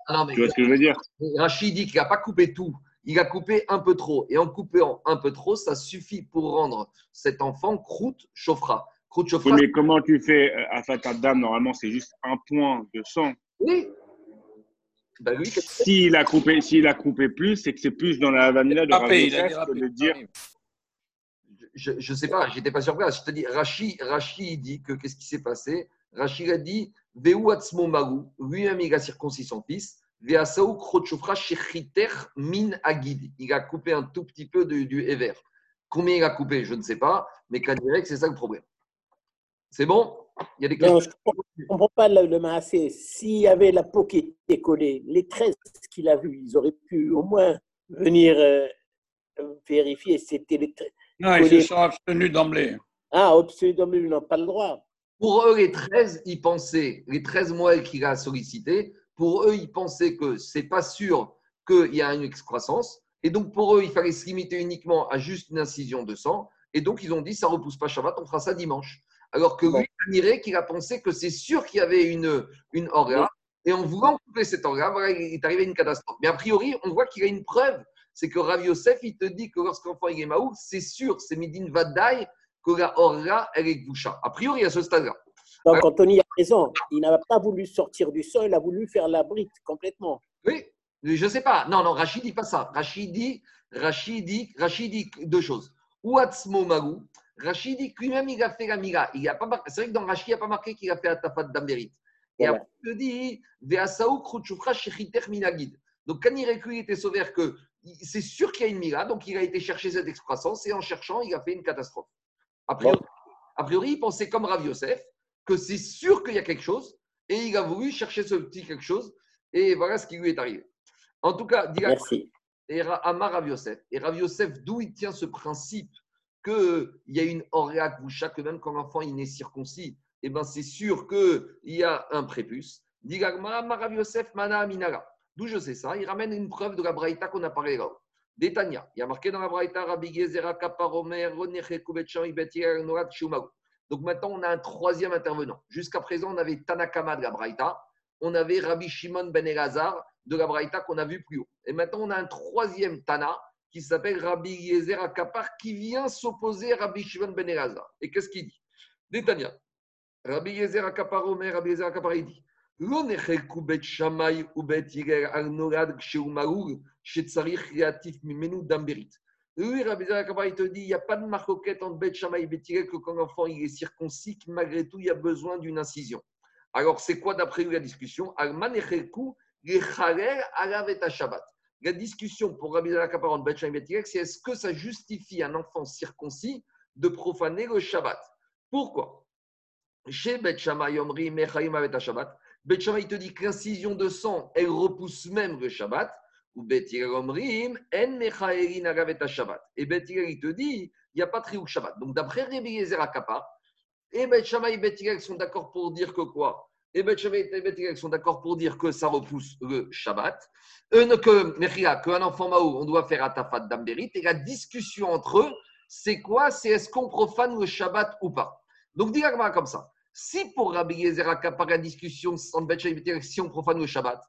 ah tu vois ce que je veux dire? Rachid dit qu'il n'a pas coupé tout, il a coupé un peu trop. Et en coupant un peu trop, ça suffit pour rendre cet enfant croûte chauffera.
Croûte chauffera. mais comment tu fais à euh, Fatadam Normalement, c'est juste un point de sang.
Oui.
Bah s'il a coupé, s'il a coupé plus, c'est que c'est plus dans la vanilla de Ravi que de dire.
Je ne sais pas, j'étais pas sur place. Je te dis, Rachid, Rachid dit que qu'est-ce qui s'est passé? Rachid a dit Veu Magu, lui-même il a circoncis son fils. Min agid. Il a coupé un tout petit peu du, du Ever. Combien il a coupé, je ne sais pas, mais qu'à direct, c'est ça le problème. C'est bon?
Il y a des questions? je ne comprends pas le, le S'il y avait la peau qui était collée, les 13 qu'il a vus, ils auraient pu au moins venir euh, vérifier si c'était les 13.
Non, ils se sont abstenus d'emblée.
Ah, abstenus d'emblée, ils n'ont pas le droit.
Pour eux, les 13, ils pensaient, les 13 mois qu'il a sollicité, pour eux, ils pensaient que c'est pas sûr qu'il y a une excroissance. Et donc, pour eux, il fallait se limiter uniquement à juste une incision de sang. Et donc, ils ont dit, ça ne repousse pas Shabbat, on fera ça dimanche. Alors que lui, il qu'il a pensé que c'est sûr qu'il y avait une, une orga. Et en voulant couper cette orga, il est arrivé une catastrophe. Mais a priori, on voit qu'il y a une preuve. C'est que Rav Yosef, il te dit que lorsqu'enfant il est maou, c'est sûr, c'est Midin Vadaï, que la orga, elle est. A priori, à ce stade-là.
Donc, Anthony a raison. Il n'a pas voulu sortir du sol, il a voulu faire la brite complètement.
Oui, je ne sais pas. Non, non, Rachid dit pas ça. Rachid dit, Rachid dit, Rachid dit deux choses. Ouatsmo Magou. Rachid dit que lui-même, il a fait la mira. C'est vrai que dans Rachid, il n'y a pas marqué qu'il a fait Atafat d'Amberit. Et après, il dit Veasaou Kruchufra Shechiter Minagid. Donc, quand il il était sauvé que c'est sûr qu'il y a une mira, donc il a été chercher cette excroissance et en cherchant, il a fait une catastrophe. A priori, a priori il pensait comme Rav Yosef que c'est sûr qu'il y a quelque chose et il a voulu chercher ce petit quelque chose et voilà ce qui lui est arrivé. En tout cas,
Merci.
Et Amar Rav Yosef. Et Rav Yosef, d'où il tient ce principe qu'il y a une auréate boucha, que même quand l'enfant il est circoncis, eh ben c'est sûr qu'il y a un prépuce. Rav Yosef Mana D'où je sais ça? Il ramène une preuve de la braïta qu'on a parlé là. D'Etania. Il y a marqué dans la braïta Rabbi Gezera Kaparomer, Ibetier, Norat Shumagu. Donc maintenant, on a un troisième intervenant. Jusqu'à présent, on avait Tanakama de la Braïta, on avait Rabbi Shimon ben Elazar de la Braïta qu'on a vu plus haut. Et maintenant, on a un troisième Tana qui s'appelle Rabbi Yezer Akapar qui vient s'opposer à Rabbi Shimon ben Elazar. Et qu'est-ce qu'il dit? Netanya, Rabbi Yezer Akapar Omer, Rabbi Yezer Akapar, il dit Shamay ou Shetzarich Mimenu Damberit. Lui, Rabbi il te dit, il n'y a pas de marcoquette entre Bet Shamaï et Betirel que quand l'enfant il est circoncis, que malgré tout, il y a besoin d'une incision. Alors, c'est quoi d'après lui la discussion? Alman et Shabbat. La discussion pour Rabbi Zalakapar entre Bet Shamaï et Betirel, c'est est-ce que ça justifie un enfant circoncis de profaner le Shabbat? Pourquoi? Chez Bet Shamaï, Omri, Mechaim, Shabbat. Bet Shamaï te dit que l'incision de sang, elle repousse même le Shabbat. Ou En Shabbat. Et Bet il te dit, il n'y a pas de Triouk Shabbat. Donc d'après Rabbi Yezer Akapa, et Bet et Bet sont d'accord pour dire que quoi? Et Bet et Bet sont d'accord pour dire que ça repousse le Shabbat. Euh, que, Mechila, qu'un enfant Maou, on doit faire Atafat Damberit. Et la discussion entre eux, c'est quoi? C'est est-ce qu'on profane le Shabbat ou pas? Donc dis comme ça. Si pour Rabbi Yezer Akapa, la discussion entre Bet et Bet si on profane le Shabbat,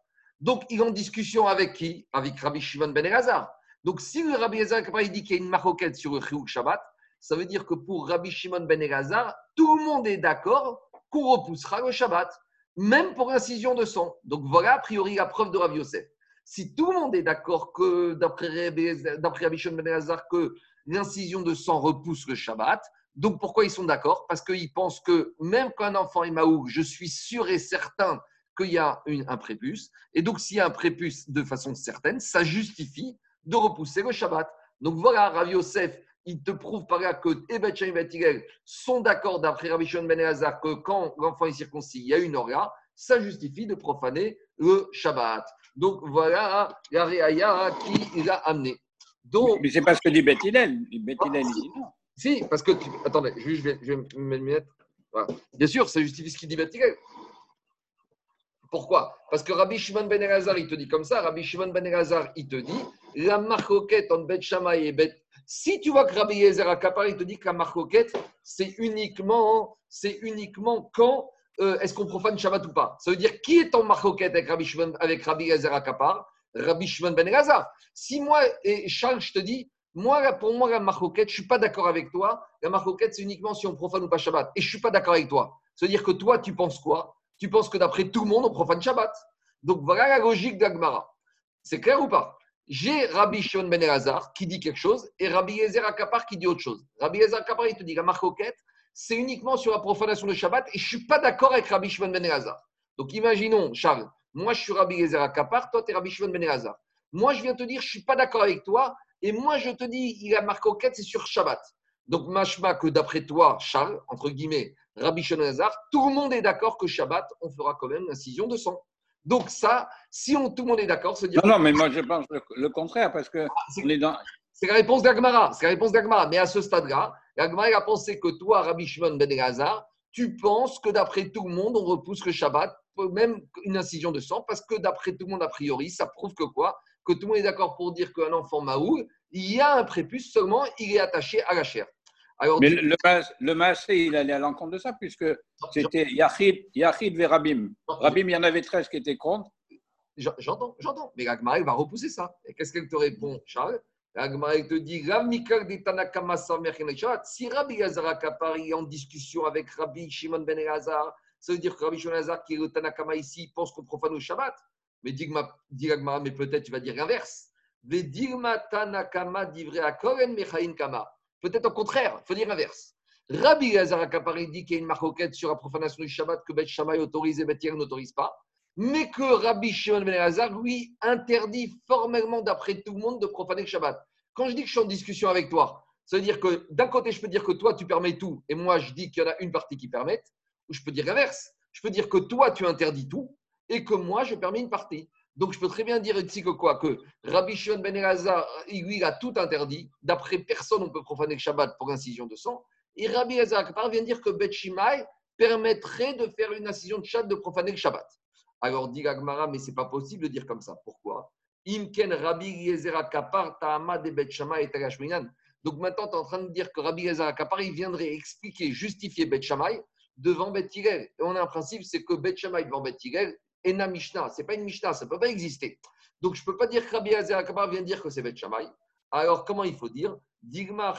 donc, il est en discussion avec qui? Avec Rabbi Shimon ben Elazar. Donc, si le Rabbi Elazar dit qu'il y a une maroquette sur le Shabbat, ça veut dire que pour Rabbi Shimon ben Elazar, tout le monde est d'accord qu'on repoussera le Shabbat, même pour incision de sang. Donc, voilà a priori la preuve de Rabbi Yosef. Si tout le monde est d'accord que, d'après Rabbi Shimon ben Elazar, que l'incision de sang repousse le Shabbat, donc pourquoi ils sont d'accord? Parce qu'ils pensent que même quand un enfant est maouk, je suis sûr et certain qu'il y a un prépuce. Et donc, s'il y a un prépuce de façon certaine, ça justifie de repousser le Shabbat. Donc voilà, Rav Yosef, il te prouve par là que Ebet et Bet sont d'accord d'après Rabbi Shimon Ben Elazar que quand l'enfant est circoncis, il y a une aura, ça justifie de profaner le Shabbat. Donc voilà la réaya qui l'a amené. Donc,
mais c'est pas ce que dit Bet Bet il dit non.
Si, parce que, attendez, je vais, je vais me mettre Voilà. Bien sûr, ça justifie ce qu'il dit Bet Hillel. Pourquoi? Parce que Rabbi Shimon Ben Elazar, il te dit comme ça. Rabbi Shimon Ben Elazar, il te dit la marcoquette entre Bet Shammai et Bet. Si tu vois que Rabbi Yezer Akapar, il te dit que la marcoquette, c'est uniquement, c'est uniquement quand euh, est-ce qu'on profane Shabbat ou pas? Ça veut dire qui est en marcoquette avec Rabbi Shimon, avec Rabbi Akapar Rabbi Shimon Ben Elazar. Si moi, et Charles, je te dis, moi, pour moi, la marcoquette, je ne suis pas d'accord avec toi. La marcoquette, c'est uniquement si on profane ou pas Shabbat. Et je ne suis pas d'accord avec toi. Ça veut dire que toi, tu penses quoi? Tu penses que d'après tout le monde, on profane Shabbat. Donc voilà la logique d'Agmara. C'est clair ou pas? J'ai Rabbi Shimon Ben Elazar qui dit quelque chose et Rabbi Yezer Akapar qui dit autre chose. Rabbi Yezer Akapar, il te dit la marcoquette, c'est uniquement sur la profanation de Shabbat et je ne suis pas d'accord avec Rabbi Shimon Ben Elazar. Donc imaginons, Charles, moi je suis Rabbi Yezer Akapar, toi tu es Rabbi Shimon Ben Elazar. Moi je viens te dire, je ne suis pas d'accord avec toi et moi je te dis, la marcoquette, c'est sur Shabbat. Donc, machma que d'après toi, Charles, entre guillemets, Rabbi Shonazar, tout le monde est d'accord que Shabbat, on fera quand même l'incision de sang. Donc ça, si on, tout le monde est d'accord,
se dire... Non, non, mais moi je pense le, contraire, parce que
ah, c'est la réponse d'Agmara, c'est la réponse d'Agmara. Mais à ce stade-là, Agmara a pensé que toi, Rabbi Shimon Ben Elazar, tu penses que d'après tout le monde, on repousse le Shabbat, même une incision de sang, parce que d'après tout le monde, a priori, ça prouve que quoi? Que tout le monde est d'accord pour dire qu'un enfant maoul, il y a un prépuce, seulement il est attaché à la chair.
Mais le, le Maasé, il allait à l'encontre de ça, puisque c'était Yachid, Yachid et Rabim. Rabim, il y en avait 13 qui étaient contre.
J'entends, j'entend. Mais Agmarek va repousser ça. Et qu'est-ce qu'elle te répond, Charles? Agmarek te dit Si Rabbi Yazar est en discussion avec Rabbi Shimon Ben Elazar, ça veut dire que Rabbi Shimon Ben Elazar, qui est le Tanakama ici, pense qu'on profane au Shabbat. Mais dit mais peut-être tu vas dire l'inverse. Tanakama Kama. Peut-être au contraire, il faut dire l'inverse. Rabbi Lazar Akapari dit qu'il y a une marquette sur la profanation du Shabbat que Beth Shammai autorise et Beth n'autorise pas, mais que Rabbi Shimon Ben Lazar, lui, interdit formellement, d'après tout le monde, de profaner le Shabbat. Quand je dis que je suis en discussion avec toi, ça veut dire que d'un côté, je peux dire que toi, tu permets tout, et moi, je dis qu'il y en a une partie qui permet, ou je peux dire l'inverse. Je peux dire que toi, tu interdis tout, et que moi, je permets une partie. Donc, je peux très bien dire ici que quoi Que Rabbi Shimon ben Elazar, lui, a tout interdit. D'après personne, on peut profaner le Shabbat pour incision de sang. Et Rabbi Elazar vient dire que Bet Shimai permettrait de faire une incision de Shabbat, de profaner le Shabbat. Alors, dit Gagmara, mais c'est pas possible de dire comme ça. Pourquoi? Imken Rabbi Elazar Kapar de Bet et Donc maintenant, tu es en train de dire que Rabbi Elazar Kapar, il viendrait expliquer, justifier Bet Shammai devant Bet Et on a un principe, c'est que Bet Shammai devant Bet Ena Mishnah. Ce n'est pas une Mishnah, ça ne peut pas exister. Donc, je ne peux pas dire que Rabbi Azer Akabar vient dire que c'est Bet Shammai. Alors, comment il faut dire? Digma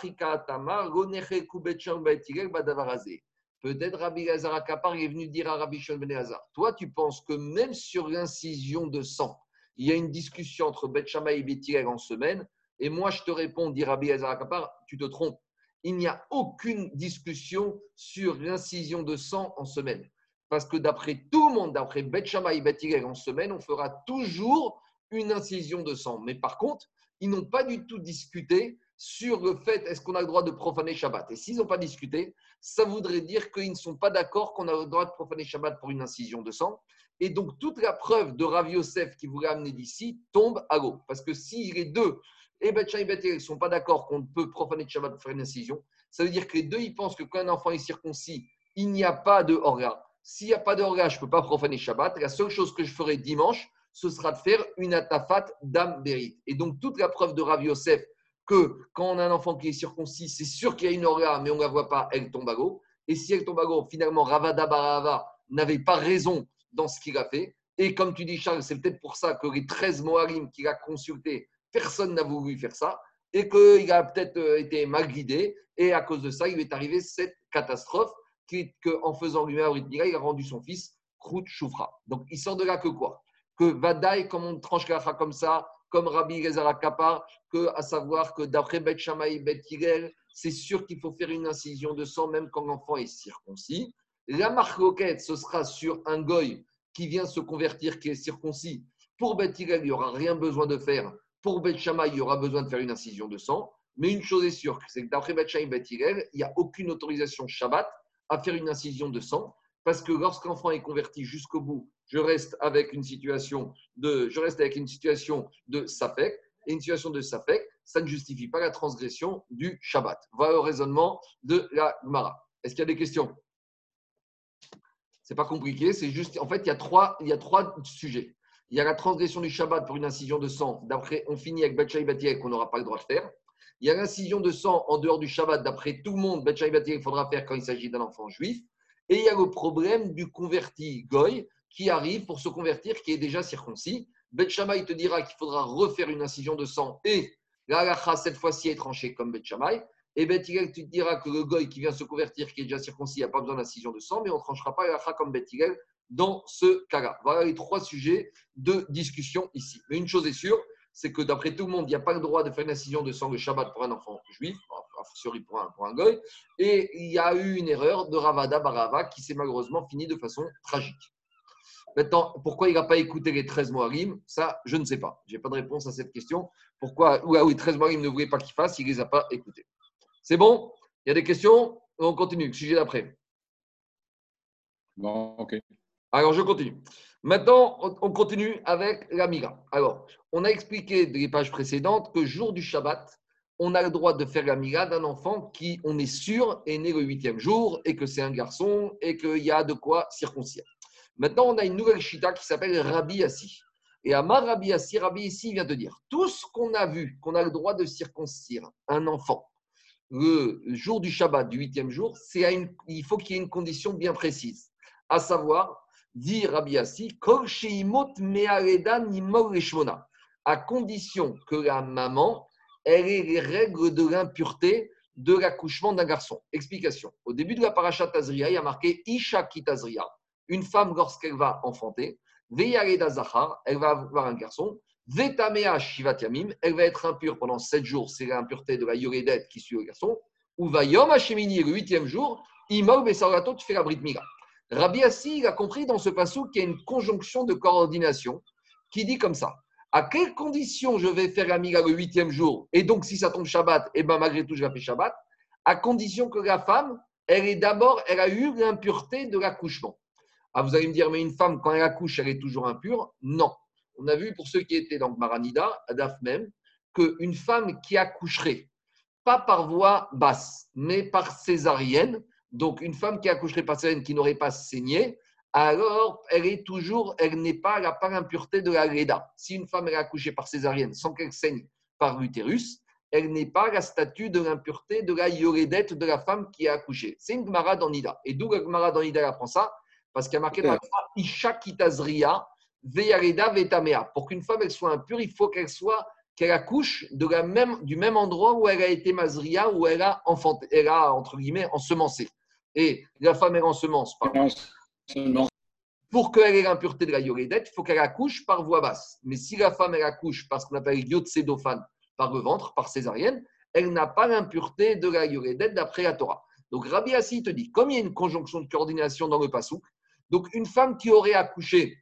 Peut-être Rabbi Azer Akapar est venu dire à Rabbi Shon Ben Toi, tu penses que même sur l'incision de sang, il y a une discussion entre Bet Shammai et Bet en semaine? Et moi, je te réponds, dit Rabbi Azer Akapar, tu te trompes. Il n'y a aucune discussion sur l'incision de sang en semaine. Parce que d'après tout le monde, d'après Bet Shammai et Bet en semaine, on fera toujours une incision de sang. Mais par contre, ils n'ont pas du tout discuté sur le fait est-ce qu'on a le droit de profaner Shabbat? Et s'ils n'ont pas discuté, ça voudrait dire qu'ils ne sont pas d'accord qu'on a le droit de profaner Shabbat pour une incision de sang. Et donc, toute la preuve de Rav Yosef qui voulait amener d'ici tombe à l'eau. Parce que si les deux, et Bet et Bet ne sont pas d'accord qu'on peut profaner Shabbat pour faire une incision, ça veut dire que les deux, ils pensent que quand un enfant est circoncis, il n'y a pas de orga. S'il n'y a pas de je ne peux pas profaner Shabbat. La seule chose que je ferai dimanche, ce sera de faire une atafat d'âme bérit. Et donc, toute la preuve de Rav Yosef que quand on a un enfant qui est circoncis, c'est sûr qu'il y a une orga, mais on ne la voit pas, elle tombe à l'eau. Et si elle tombe à l'eau, finalement, Ravada Barava n'avait pas raison dans ce qu'il a fait. Et comme tu dis, Charles, c'est peut-être pour ça que les 13 Moharim qu'il a consultés, personne n'a voulu faire ça. Et qu'il a peut-être euh, été mal guidé. Et à cause de ça, il est arrivé cette catastrophe qu'en faisant lui-même il a rendu son fils Krout Choufra. Donc il sort de là que quoi? Que Vadaï, comme on tranche comme ça, comme Rabbi Rezara Kappa, que, à savoir que d'après Bet Shammai Bet c'est sûr qu'il faut faire une incision de sang même quand l'enfant est circoncis. La marque ce sera sur un goy qui vient se convertir, qui est circoncis. Pour Bet il n'y aura rien besoin de faire. Pour Bet Shammai, il y aura besoin de faire une incision de sang. Mais une chose est sûre, c'est que d'après Bet Shammai Bet il n'y a aucune autorisation Shabbat à faire une incision de sang, parce que lorsqu'un est converti jusqu'au bout, je reste avec une situation de, je reste avec une situation de et une situation de safek, ça ne justifie pas la transgression du Shabbat. Voilà le raisonnement de la Gemara. Est-ce qu'il y a des questions? C'est pas compliqué, c'est juste. En fait, il y, a trois, il y a trois sujets. Il y a la transgression du Shabbat pour une incision de sang. D'après, on finit avec Betchaï Batiel qu'on n'aura pas le droit de faire. Il y a l'incision de sang en dehors du Shabbat. D'après tout le monde, il faudra faire quand il s'agit d'un enfant juif. Et il y a le problème du converti Goy qui arrive pour se convertir, qui est déjà circoncis. Bet il te dira qu'il faudra refaire une incision de sang et la cette fois-ci, est tranchée comme Bet Et Bet te diras que le goy qui vient se convertir, qui est déjà circoncis, n'a pas besoin d'incision de sang, mais on ne tranchera pas la comme Bet dans ce cas-là. Voilà les trois sujets de discussion ici. Mais une chose est sûre, c'est que d'après tout le monde, il n'y a pas le droit de faire une incision de sang le Shabbat pour un enfant juif, a pour un, goy. Et il y a eu une erreur de Ravada Barava qui s'est malheureusement finie de façon tragique. Maintenant, pourquoi il n'a pas écouté les 13 Moarim? Ça, je ne sais pas. Je n'ai pas de réponse à cette question. Pourquoi ah oui, 13 Moarim ne voulait pas qu'il fasse, il ne les a pas écoutés. C'est bon? Il y a des questions? On continue. Sujet d'après.
Bon, ok.
Alors, je continue. Maintenant, on continue avec la Mira. Alors, on a expliqué dans les pages précédentes que jour du Shabbat, on a le droit de faire la Mira d'un enfant qui, on est sûr, est né le huitième jour et que c'est un garçon et qu'il y a de quoi circoncire. Maintenant, on a une nouvelle chita qui s'appelle Rabbi Assi. Et Amar Rabbi Assi, Rabbi Assi vient te dire tout ce qu'on a vu, qu'on a le droit de circoncire un enfant le jour du Shabbat, du huitième jour, c'est une, il faut qu'il y ait une condition bien précise, à savoir, dit Rabbi Assi, à condition que la maman elle ait les règles de l'impureté de l'accouchement d'un garçon. Explication. Au début de la paracha Tazria, il y a marqué Isha Kitazria une femme, lorsqu'elle va enfanter, Zahar, elle va avoir un garçon, Vetamea Shivat Yamim, elle va être impure pendant sept jours, c'est l'impureté de la Yoredet qui suit le garçon, ou va Yom Hashemini, le huitième jour, Imol Besarato, tu fais la Brit Mila. Rabbi Assi, a compris dans ce passage qu'il y a une conjonction de coordination qui dit comme ça. À quelles conditions je vais faire la Mila le huitième jour Et donc, si ça tombe Shabbat, et eh ben malgré tout, je vais faire Shabbat. À condition que la femme, elle est d'abord, elle a eu l'impureté de l'accouchement. Ah, vous allez me dire, mais une femme, quand elle accouche, elle est toujours impure? Non. On a vu pour ceux qui étaient dans Maranida, à Daf même, qu'une femme qui accoucherait, pas par voie basse, mais par césarienne, donc une femme qui accoucherait par césarienne qui n'aurait pas saigné, alors elle est toujours, elle n'est pas, la part impureté de la Reda. Si une femme est accouchée par césarienne sans qu'elle saigne par l'utérus, elle n'est pas la statue de l'impureté de la yoredette de la femme qui a accouché. C'est une Gemara dans Nida. Et d'où la Gemara dans Nida apprend ça? Parce qu'il y a marqué dans la Isha Kitazria, Vetamea. Pour qu'une femme soit impure, il faut qu'elle soit qu'elle accouche de la même, du même endroit où elle a été Mazria, où elle a enfanté, elle a entre guillemets ensemencé. Et la femme elle ensemence pour qu'elle ait l'impureté de la yoredette, il faut qu'elle accouche par voie basse. Mais si la femme elle accouche par ce qu'on appelle yotsédophane, par le ventre, par césarienne, elle n'a pas l'impureté de la yoredette d'après la Torah. Donc Rabbi Assi te dit, comme il y a une conjonction de coordination dans le pasouk, donc, une femme qui aurait accouché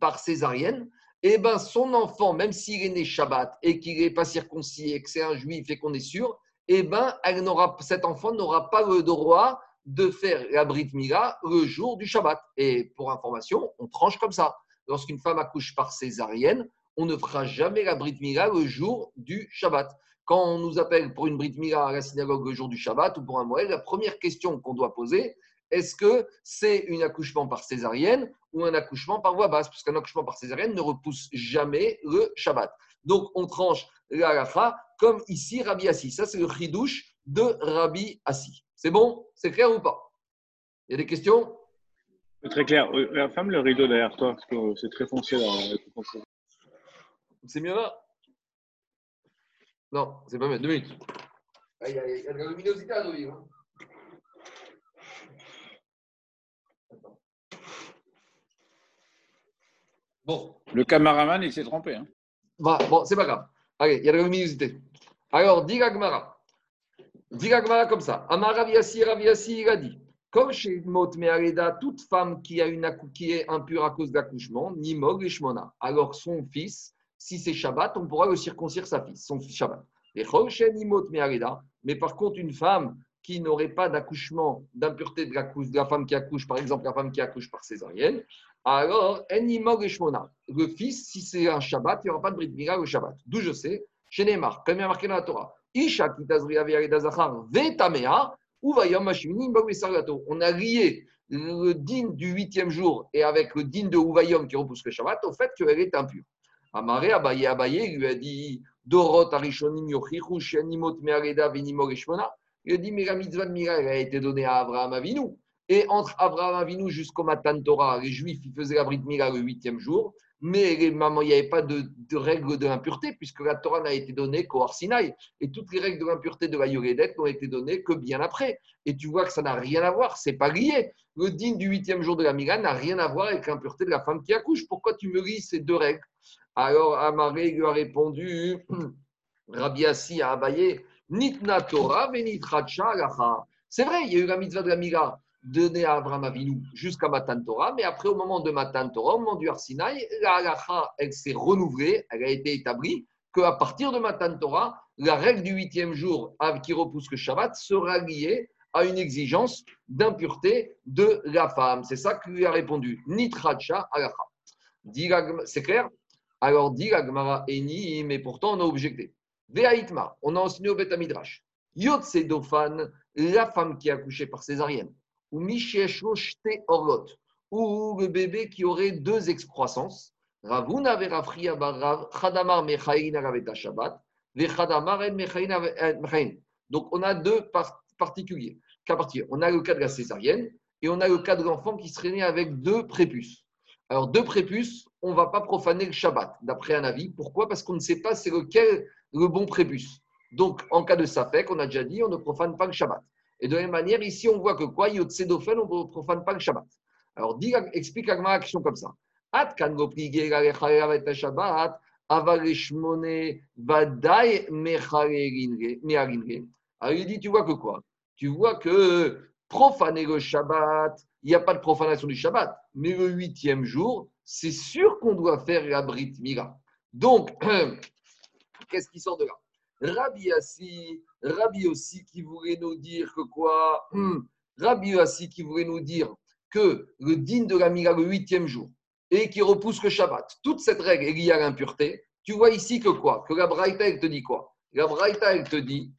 par césarienne, eh ben, son enfant, même s'il est né Shabbat et qu'il n'est pas circoncis et que c'est un juif et qu'on est sûr, eh ben, elle cet enfant n'aura pas le droit de faire la Brit Mila le jour du Shabbat. Et pour information, on tranche comme ça. Lorsqu'une femme accouche par césarienne, on ne fera jamais la Brit Mila le jour du Shabbat. Quand on nous appelle pour une Brit Mila à la synagogue le jour du Shabbat ou pour un Moël, la première question qu'on doit poser, est-ce que c'est un accouchement par césarienne ou un accouchement par voie basse? Parce qu'un accouchement par césarienne ne repousse jamais le Shabbat. Donc, on tranche la comme ici Rabbi Assi. Ça, c'est le chidouche de Rabbi Assi. C'est bon? C'est clair ou pas? Il y a des questions?
C'est très clair. La femme, le rideau derrière toi, parce que c'est très foncé là.
C'est mieux là? Non, c'est pas mieux. Deux minutes. Il y, a, de la luminosité à nos livres.
Bon. Le camaraman, il s'est trompé. Hein.
bon, c'est pas grave. Allez, il y a de la luminosité. Alors, dit Gagmara. Dit Gagmara comme ça. Amar Raviasi, Raviasi, il a dit. Comme chez Mot Me'areda, toute femme qui, a une, qui est impure à cause d'accouchement, ni mog et shmona. Alors, son fils, si c'est Shabbat, on pourra le circoncire sa fille, son fils Shabbat. Et mais par contre, une femme qui n'aurait pas d'accouchement, d'impureté de, la, femme qui accouche, par exemple la femme qui accouche par césarienne, alors, le fils, si c'est un Shabbat, il n'y aura pas de Brit Mila le Shabbat. D'où je sais, chez Neymar, comme il y a marqué dans la Torah, Isha vetamea, ou On a lié le din du huitième jour et avec le din de Ouvayom qui repousse le Shabbat au fait qu'elle est impure. Amaré, Abaye, Abaye lui a dit Dorot, Arishonim, Yochichu, Shianimot, Meareda, Venimor. Il a dit Mais la mitzvah de Mira, a été donnée à Abraham Avinu. Et entre Abraham Avinu jusqu'au Matan Torah, les Juifs, ils faisaient la Brit Mira le huitième jour. Mais les mamans, il n'y avait pas de, règles de l'impureté, puisque la Torah n'a été donnée qu'au Arsinaï. Et toutes les règles de l'impureté de la Yoredet n'ont été données que bien après. Et tu vois que ça n'a rien à voir, c'est pas lié. Le digne du huitième jour de la Mira n'a rien à voir avec l'impureté de la femme qui accouche. Pourquoi tu me lis ces deux règles? Alors Amaré lui a répondu *clears throat* Rabbi Assi a abayé Nitna Torah venitratcha alacha. C'est vrai, il y a eu la mitzvah de la Mira donnée à Abraham Avinu jusqu'à Matan Torah, mais après, au moment de Matan Torah, au moment du Arsinaï, la elle s'est renouvelée, elle a été établie qu'à partir de Matan Torah, la règle du huitième jour qui repousse le Shabbat sera liée à une exigence d'impureté de la femme. C'est ça que lui a répondu. Nitracha Gem- C'est clair? Alors dit la Eni, mais pourtant on a objecté. Ve'aitma, on a enseigné au Beth Midrash. Yotse Dofan, la femme qui est accouchée par césarienne, ou le bébé qui aurait deux excroissances. Ravuna barav, Chadamar vechadamar. Donc on a deux par- particuliers. On a le cas de la césarienne et on a le cas de l'enfant qui serait né avec deux prépuces. Alors, deux prépuces, on ne va pas profaner le Shabbat, d'après un avis. Pourquoi? Parce qu'on ne sait pas c'est lequel le bon prépuce. Donc, en cas de Safek, on a déjà dit, on ne profane pas le Shabbat. Et de la même manière, ici, on voit que quoi Yotsedofen, on ne profane pas le Shabbat. Alors, explique la question comme ça. At Shabbat. Alors, il dit, tu vois que quoi? Tu vois que profaner le Shabbat, il n'y a pas de profanation du Shabbat, mais le huitième jour, c'est sûr qu'on doit faire la Brit Mila. Donc, *clears throat* qu'est-ce qui sort de là? Rabbi Assi, Rabbi aussi qui voulait nous dire que quoi? Hum, Rabbi Assi qui voulait nous dire que le din de la Mila le huitième jour et qui repousse le Shabbat, toute cette règle est liée à l'impureté. Tu vois ici que quoi? Que la Braïta, elle te dit quoi? La Braïta, elle te dit,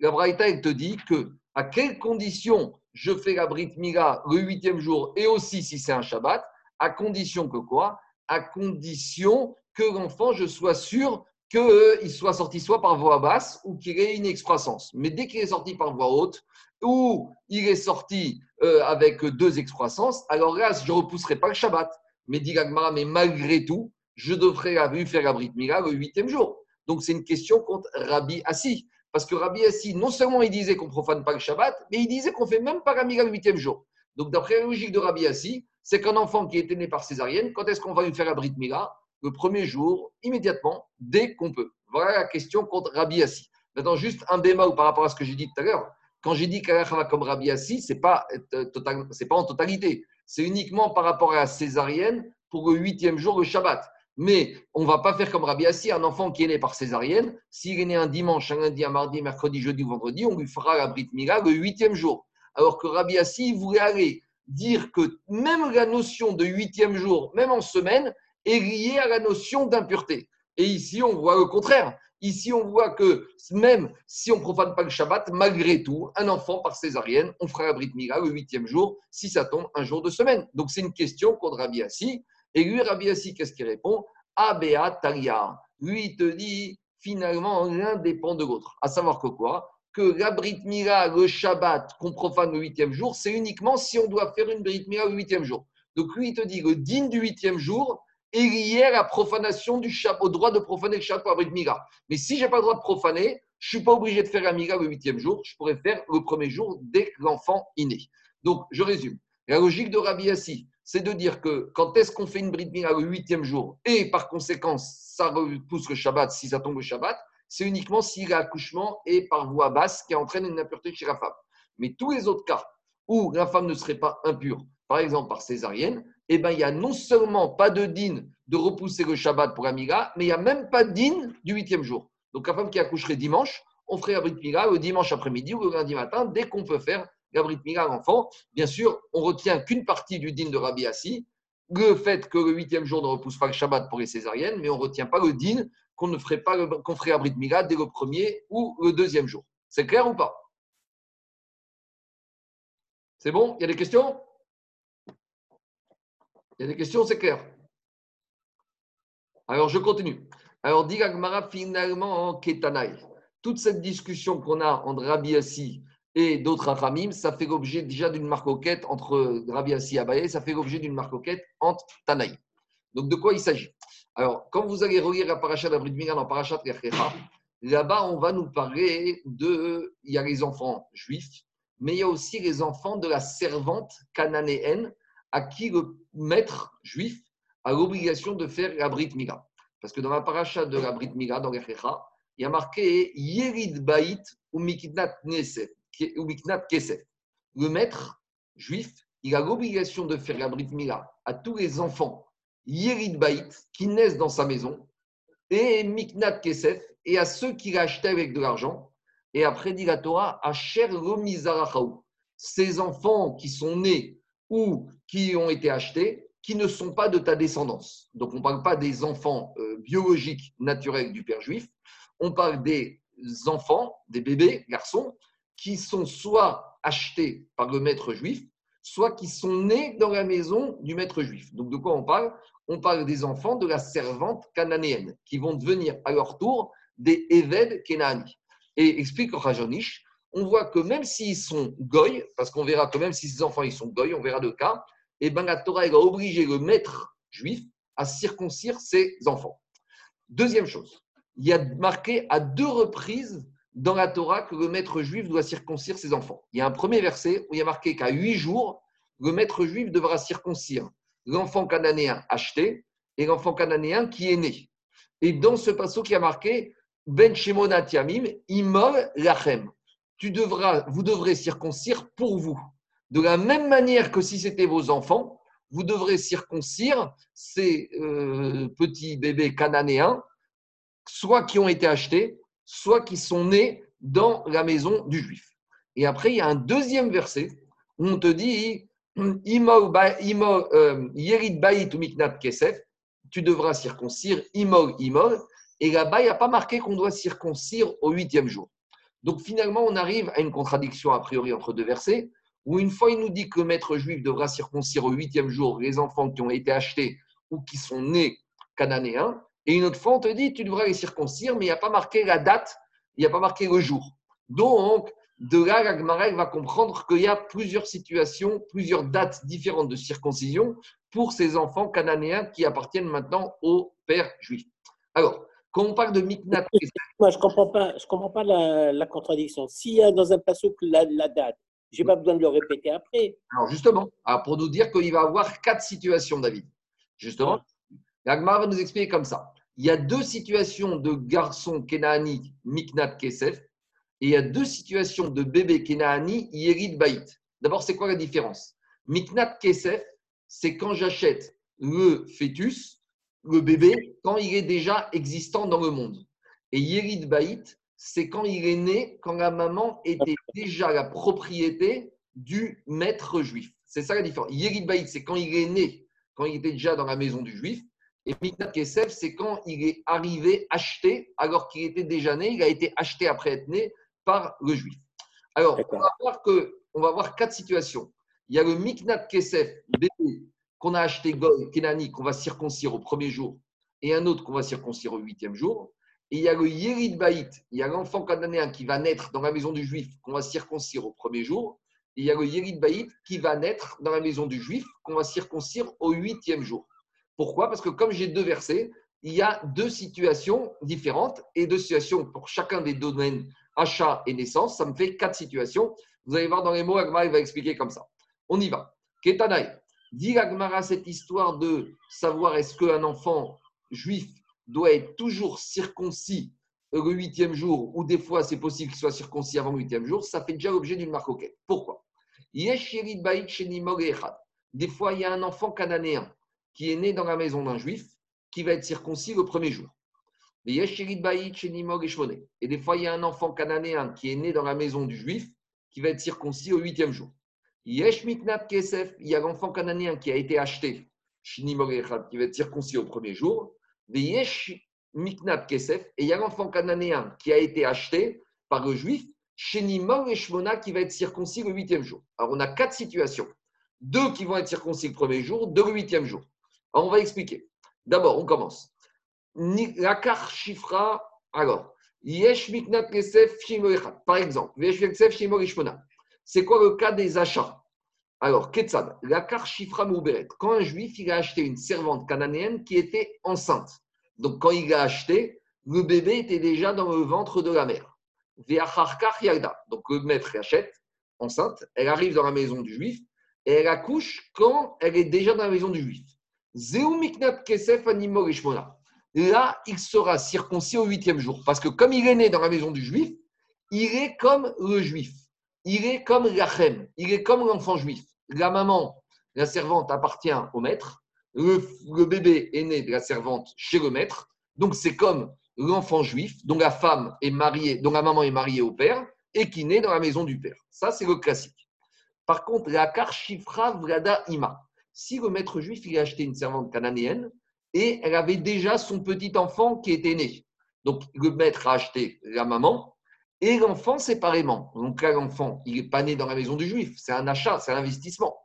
la que à quelles conditions je fais la Brit Mila le huitième jour et aussi si c'est un Shabbat, à condition que quoi? À condition que l'enfant, je sois sûr qu'il soit sorti soit par voie basse ou qu'il ait une excroissance. Mais dès qu'il est sorti par voie haute ou il est sorti euh, avec deux excroissances, alors là, je ne repousserai pas le Shabbat. Mais dit l'Agmara, mais malgré tout, je devrais avoir faire la Brit Mila le huitième jour. Donc c'est une question contre Rabbi Assi. Parce que Rabbi Assi, non seulement il disait qu'on profane pas le Shabbat, mais il disait qu'on fait même pas la le huitième jour. Donc d'après la logique de Rabbi Assi, c'est qu'un enfant qui est né par césarienne, quand est-ce qu'on va lui faire la Brit Mila Le premier jour, immédiatement, dès qu'on peut. Voilà la question contre Rabbi Assi. Maintenant, juste un bémol par rapport à ce que j'ai dit tout à l'heure. Quand j'ai dit qu'Allah va comme Rabbi Assi, ce n'est pas, euh, pas en totalité. C'est uniquement par rapport à la césarienne pour le huitième jour, le Shabbat. Mais on ne va pas faire comme Rabbi Assi, un enfant qui est né par césarienne, s'il est né un dimanche, un lundi, un mardi, mercredi, jeudi ou vendredi, on lui fera la Brit Mila le huitième jour. Alors que Rabbi Assi voulait aller dire que même la notion de huitième jour, même en semaine, est liée à la notion d'impureté. Et ici, on voit le contraire. Ici, on voit que même si on ne profane pas le Shabbat, malgré tout, un enfant par césarienne, on fera la Brit Mila le huitième jour, si ça tombe un jour de semaine. Donc, c'est une question contre Rabbi Assi. Et lui, Rabbi Assi, qu'est-ce qu'il répond Abea Taria. Lui, il te dit, finalement, l'un dépend de l'autre. À savoir que quoi? Que la Brit Mila, le Shabbat, qu'on profane le huitième jour, c'est uniquement si on doit faire une Brit Mila le huitième jour. Donc, lui, il te dit, le digne du huitième jour est lié à la profanation du Shabbat, au droit de profaner le la Brit Mila. Mais si je n'ai pas le droit de profaner, je ne suis pas obligé de faire la Mila le huitième jour, je pourrais faire le premier jour dès l'enfant est né. Donc, je résume. La logique de Rabbi Assi, c'est de dire que quand est-ce qu'on fait une Brit Mila le huitième jour et par conséquent, ça repousse le Shabbat si ça tombe le Shabbat, c'est uniquement si l'accouchement est par voie basse qui entraîne une impureté chez la femme. Mais tous les autres cas où la femme ne serait pas impure, par exemple par césarienne, eh ben, il n'y a non seulement pas de din de repousser le Shabbat pour la mais il n'y a même pas de din du huitième jour. Donc la femme qui accoucherait dimanche, on ferait la Brit Mila le dimanche après-midi ou le lundi matin, dès qu'on peut faire la Brit Mila à l'enfant. Bien sûr, on retient qu'une partie du din de Rabbi Assi, le fait que le huitième jour ne repousse pas le Shabbat pour les césariennes, mais on ne retient pas le din qu'on ne ferait pas qu'on ferait dès le premier ou le deuxième jour. C'est clair ou pas? C'est bon? Il y a des questions? Il y a des questions, c'est clair. Alors, je continue. Alors, dit finalement, en Ketanaï, toute cette discussion qu'on a entre Rabbi Assi et d'autres Achamim, ça fait l'objet déjà d'une marcoquette entre Rabbi Assi et Abaye, ça fait l'objet d'une marcoquette entre Tanaï. Donc, de quoi il s'agit? Alors, quand vous allez relire la paracha d'Abrid Mira dans paracha Rechecha, là-bas, on va nous parler de. Il y a les enfants juifs, mais il y a aussi les enfants de la servante cananéenne à qui le maître juif a l'obligation de faire la Brit Mila. Parce que dans la paracha de la Brit Mila, dans l'Echecha, il y a marqué Yerid Baït ou Miknat Kesef. Le maître juif, il a l'obligation de faire la Brit Mila à tous les enfants Yerid Baït qui naissent dans sa maison et Miknat Kesef et à ceux qui l'achetaient avec de l'argent. Et après, dit la Torah, Asher Ces enfants qui sont nés ou qui ont été achetés, qui ne sont pas de ta descendance. Donc, on ne parle pas des enfants euh, biologiques naturels du père juif, on parle des enfants, des bébés, garçons, qui sont soit achetés par le maître juif, soit qui sont nés dans la maison du maître juif. Donc, de quoi on parle? On parle des enfants de la servante cananéenne, qui vont devenir à leur tour des Eved Kenani. Et explique Rajonish, on voit que même s'ils sont goy, parce qu'on verra que même si ces enfants ils sont goy, on verra deux cas, et eh ben la Torah a obligé le maître juif à circoncire ses enfants. Deuxième chose, il y a marqué à deux reprises dans la Torah que le maître juif doit circoncire ses enfants. Il y a un premier verset où il y a marqué qu'à huit jours, le maître juif devra circoncire l'enfant cananéen acheté et l'enfant cananéen qui est né. Et dans ce passage qui a marqué Ben Shemonat Yamim, Imol Lachem tu devras, vous devrez circoncire pour vous. De la même manière que si c'était vos enfants, vous devrez circoncire ces euh, petits bébés cananéens, soit qui ont été achetés, soit qui sont nés dans la maison du juif. Et après, il y a un deuxième verset où on te dit euh, Yerid Baït ou Kesef, tu devras circoncire Imol Imol. Et là-bas, il n'y a pas marqué qu'on doit circoncire au huitième jour. Donc finalement, on arrive à une contradiction a priori entre deux versets, où une fois il nous dit que le maître juif devra circoncire au huitième jour les enfants qui ont été achetés ou qui sont nés cananéens, et une autre fois on te dit tu devras les circoncire, mais il n'y a pas marqué la date, il n'y a pas marqué le jour. Donc, de là, la va comprendre qu'il y a plusieurs situations, plusieurs dates différentes de circoncision pour ces enfants cananéens qui appartiennent maintenant au père juif. Alors, quand on parle de Miknat.
Moi, je ne comprends pas, je comprends pas la, contradiction. S'il y a dans un passage la, la date, je n'ai pas besoin de le répéter après.
Alors, justement, pour nous dire qu'il va y avoir quatre situations, David. Justement, l'Agmar va nous expliquer comme ça. Il y a deux situations de garçons Kenani, Miknat Kesef, et il y a deux situations de bébés Kenani, Yerid Baït. D'abord, c'est quoi la différence? Miknat Kesef, c'est quand j'achète le fœtus le bébé quand il est déjà existant dans le monde. Et Yerid Baït, c'est quand il est né, quand la maman était déjà la propriété du maître juif. C'est ça la différence. Yerid Baït, c'est quand il est né, quand il était déjà dans la maison du juif. Et Miknat Kesef, c'est quand il est arrivé acheté, alors qu'il était déjà né, il a été acheté après être né par le juif. Alors, on va voir que, on va voir quatre situations. Il y a le Miknat Kesef, bébé, qu'on a acheté Kenani, qu'on va circoncire au premier jour, et un autre qu'on va circoncire au huitième jour. Et il y a le Yerid Baït, il y a l'enfant cananéen qui va naître dans la maison du juif, qu'on va circoncire au premier jour. Et il y a le Yerid Baït qui va naître dans la maison du juif, qu'on va circoncire au huitième jour. Pourquoi? Parce que comme j'ai deux versets, il y a deux situations différentes et deux situations pour chacun des domaines achat et naissance. Ça me fait quatre situations. Vous allez voir dans les mots, Agma, va expliquer comme ça. On y va. Ketanaï. Dit Agmara cette histoire de savoir est-ce qu'un enfant juif doit être toujours circoncis le huitième jour, ou des fois c'est possible qu'il soit circoncis avant le huitième jour, ça fait déjà l'objet d'une marcoquette. Pourquoi? Des fois, il y a un enfant cananéen qui est né dans la maison d'un juif qui va être circoncis le premier jour. Et des fois, il y a un enfant cananéen qui est né dans la maison du juif qui va être circoncis au huitième jour. Yesh Miknat Kesef, il y a l'enfant cananéen qui a été acheté, qui va être circoncis au premier jour. Yesh Miknat Kesef, et il y a l'enfant cananéen qui a été acheté par le juif, Shenimor et qui va être circoncis le huitième jour. Alors on a quatre situations. deux qui vont être circoncis le premier jour, deux le huitième jour. Alors, on va expliquer. D'abord, on commence. Lakar Shifra, alors, Yesh Miknat Kesef Par exemple, Yesh Kesef C'est quoi le cas des achats? Alors, Ketzad, Lakar Shifra Mouberet. Quand un juif, il a acheté une servante cananéenne qui était enceinte. Donc, quand il l'a acheté, le bébé était déjà dans le ventre de la mère. Donc, le maître achète, enceinte, elle arrive dans la maison du juif et elle accouche quand elle est déjà dans la maison du juif. Là, il sera circoncis au huitième jour. Parce que comme il est né dans la maison du juif, il est comme le juif. Il est comme l'achem. Il est comme l'enfant juif. La maman, la servante appartient au maître. Le, bébé est né de la servante chez le maître. Donc, c'est comme l'enfant juif, dont la femme est mariée, dont la maman est mariée au père et qui naît dans la maison du père. Ça, c'est le classique. Par contre, la Karshifra Vrada Ima. Si le maître juif il a acheté une servante cananéenne et elle avait déjà son petit enfant qui était né. Donc, le maître a acheté la maman et l'enfant séparément. Donc là, l'enfant, il n'est pas né dans la maison du juif. C'est un achat, c'est un investissement.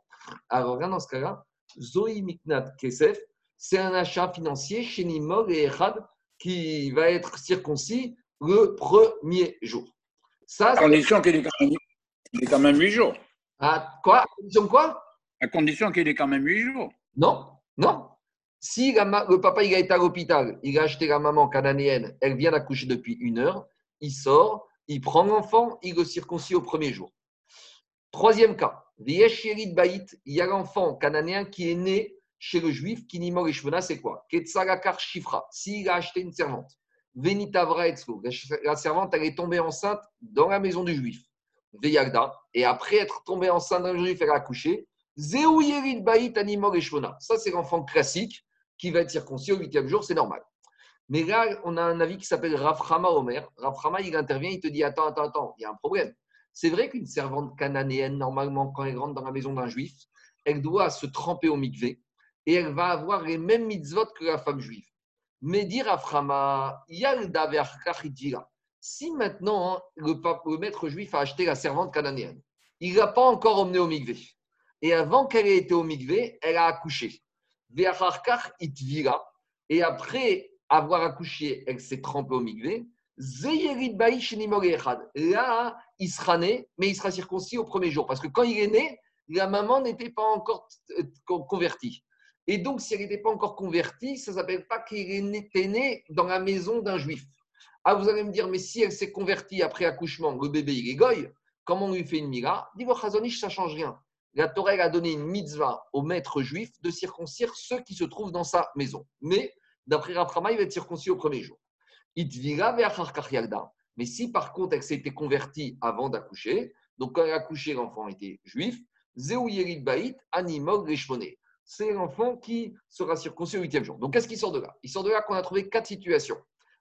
Alors là, dans ce cas-là, Zoï Miknat Kesef, c'est un achat financier chez Nimog et Echad qui va être circoncis le premier jour.
Ça, à condition qu'il ait quand même huit jours.
À quoi? À condition quoi?
À condition qu'il ait quand même huit jours.
Non, non. Si le papa il a été à l'hôpital, il a acheté la maman cananéenne, elle vient d'accoucher depuis une heure, il sort, il prend l'enfant, il le circoncis au premier jour. Troisième cas, il y a l'enfant cananéen qui est né chez le juif, Kinimor et c'est quoi? Ketsalakar Shifra, s'il a acheté une servante. Venitavra La servante, elle est tombée enceinte dans la maison du juif. Veyagda. Et après être tombée enceinte dans le juif, elle a accouché. Baït Ça, c'est l'enfant classique qui va être circoncis au huitième jour, c'est normal. Mais là, on a un avis qui s'appelle Raframa Omer. Raframa, il intervient, il te dit Attends, attends, attends, il y a un problème. C'est vrai qu'une servante cananéenne, normalement, quand elle rentre dans la maison d'un juif, elle doit se tremper au mikvé et elle va avoir les mêmes mitzvot que la femme juive. Mais dire à Frama, si maintenant hein, le, maître juif a acheté la servante cananéenne, il ne l'a pas encore emmenée au mikvé. Et avant qu'elle ait été au mikvé, elle a accouché. Et après avoir accouché, elle s'est trempée au mikvé. Là, il sera né, mais il sera circoncis au premier jour. Parce que quand il est né, la maman n'était pas encore euh, convertie. Et donc, si elle n'était pas encore convertie, ça ne s'appelle pas qu'elle était née dans la maison d'un juif. Ah, vous allez me dire, mais si elle s'est convertie après accouchement, le bébé il est goy, comment on lui fait une mira Dit Chazonish, ça ne change rien. La Torah a donné une mitzvah au maître juif de circoncire ceux qui se trouvent dans sa maison. Mais d'après Raframa, il va être circoncis au premier jour. Mais si par contre elle s'était convertie avant d'accoucher, donc quand elle a accouché, l'enfant était juif, c'est l'enfant qui sera circoncis au huitième jour. Donc, qu'est-ce qui sort de là? Il sort de là qu'on a trouvé quatre situations.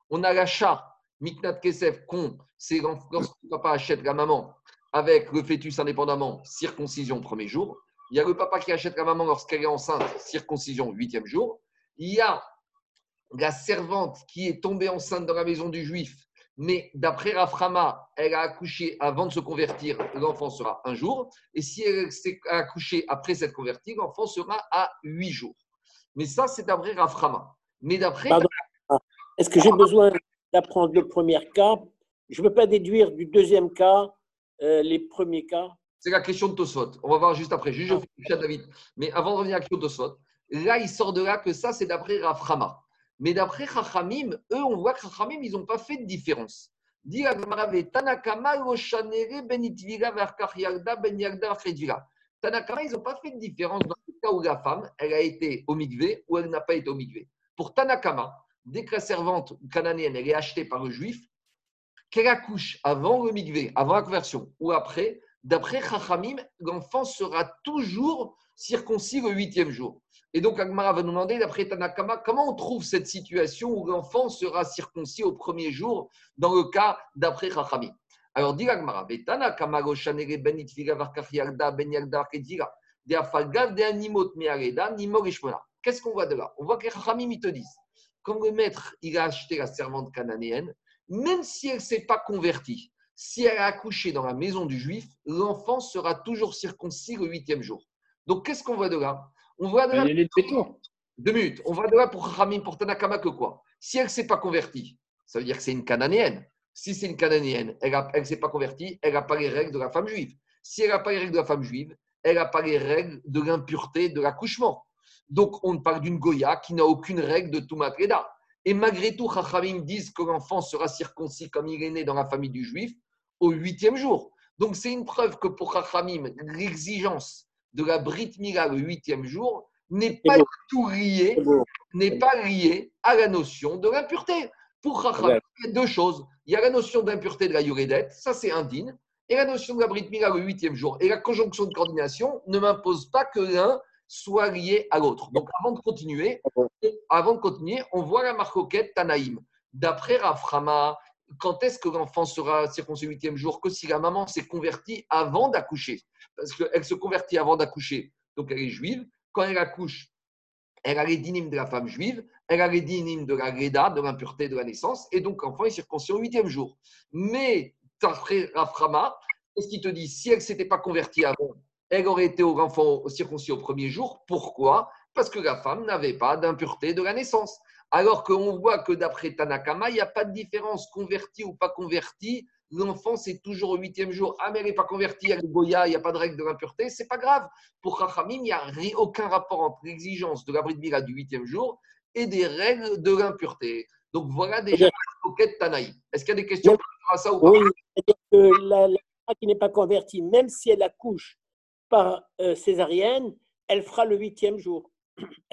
On a l'achat, Miknat Kesef, con, c'est lorsque le papa achète la maman avec le fœtus indépendamment, circoncision premier jour. Il y a le papa qui achète la maman lorsqu'elle est enceinte, circoncision huitième jour. Il y a la servante qui est tombée enceinte dans la maison du juif mais d'après Raframa, elle a accouché avant de se convertir, l'enfant sera un jour. Et si elle s'est accouché après s'être convertie, l'enfant sera à huit jours. Mais ça, c'est d'après Raframa. Mais d'après.
Est-ce que j'ai besoin d'apprendre le premier cas? Je ne peux pas déduire du deuxième cas euh, les premiers cas?
C'est la question de Tosfot. On va voir juste après. Juste, je David. Mais avant de revenir à la question de Tosfot, là, il sort de là que ça, c'est d'après Raframa. Mais d'après Chachamim, eux, on voit que Chachamim, ils n'ont pas fait de différence. Tanakama, ben Tanakama, ils n'ont pas fait de différence dans le cas où la femme, elle a été au migvé ou elle n'a pas été au migvé. Pour Tanakama, dès que la servante cananéenne, elle est achetée par le juif, qu'elle accouche avant le migvé, avant la conversion ou après, d'après Chachamim, l'enfant sera toujours circoncis le huitième jour. Et donc, Agmara va nous demander, d'après Tanakama, comment on trouve cette situation où l'enfant sera circoncis au premier jour dans le cas d'après Chachami Alors, dit Agmara, ben ben Qu'est-ce qu'on voit de là? On voit que Chachamim, ils te quand le maître il a acheté la servante cananéenne, même si elle ne s'est pas convertie, si elle a accouché dans la maison du juif, l'enfant sera toujours circoncis le huitième jour. Donc, qu'est-ce qu'on voit de là? On voit de là.
les deux tours.
Deux minutes. On voit de là pour pour Tanakama que quoi Si elle ne s'est pas convertie, ça veut dire que c'est une cananéenne. Si c'est une cananéenne, elle ne s'est pas convertie, elle n'a pas les règles de la femme juive. Si elle n'a pas les règles de la femme juive, elle n'a pas les règles de l'impureté de l'accouchement. Donc, on parle d'une Goya qui n'a aucune règle de Tumat Reda. Et malgré tout, Chachamim disent que l'enfant sera circoncis comme il est né dans la famille du juif au huitième jour. Donc, c'est une preuve que pour Chachamim, l'exigence de la Brit Mila le huitième jour n'est pas tout
beau.
n'est pas lié à la notion de l'impureté. Pour Chachamim, il y a deux choses. Il y a la notion d'impureté de la Yoredet, ça c'est indigne, et la notion de la Brit Mila le huitième jour. Et la conjonction de coordination ne m'impose pas que l'un soit lié à l'autre. Donc avant de continuer, avant de continuer, on voit la marcoquette Tanaïm. D'après Raframa, quand est-ce que l'enfant sera circoncis au huitième jour Que si la maman s'est convertie avant d'accoucher? Parce qu'elle se convertit avant d'accoucher, donc elle est juive. Quand elle accouche, elle a les dynimes de la femme juive, elle a les dynimes de la Reda, de l'impureté de la naissance, et donc l'enfant est circoncis au huitième jour. Mais Raframa, qu'est-ce qu'il te dit? Si elle ne s'était pas convertie avant, elle aurait été au enfant circoncis au premier jour. Pourquoi? Parce que la femme n'avait pas d'impureté de la naissance. Alors qu'on voit que d'après Tanakama, il n'y a pas de différence converti ou pas converti. L'enfant, c'est toujours au huitième jour. Ah, mais elle n'est pas convertie, elle est Goya, il n'y a pas de règle de l'impureté. C'est pas grave. Pour Chachamim, il n'y a aucun rapport entre l'exigence de la Brit Mila du huitième jour et des règles de l'impureté. Donc voilà déjà la coquette Tanaï. Est-ce qu'il y a des questions par rapport à ça ou pas?
Oui, que la, la femme qui n'est pas convertie, même si elle accouche par euh, césarienne, elle fera le huitième jour.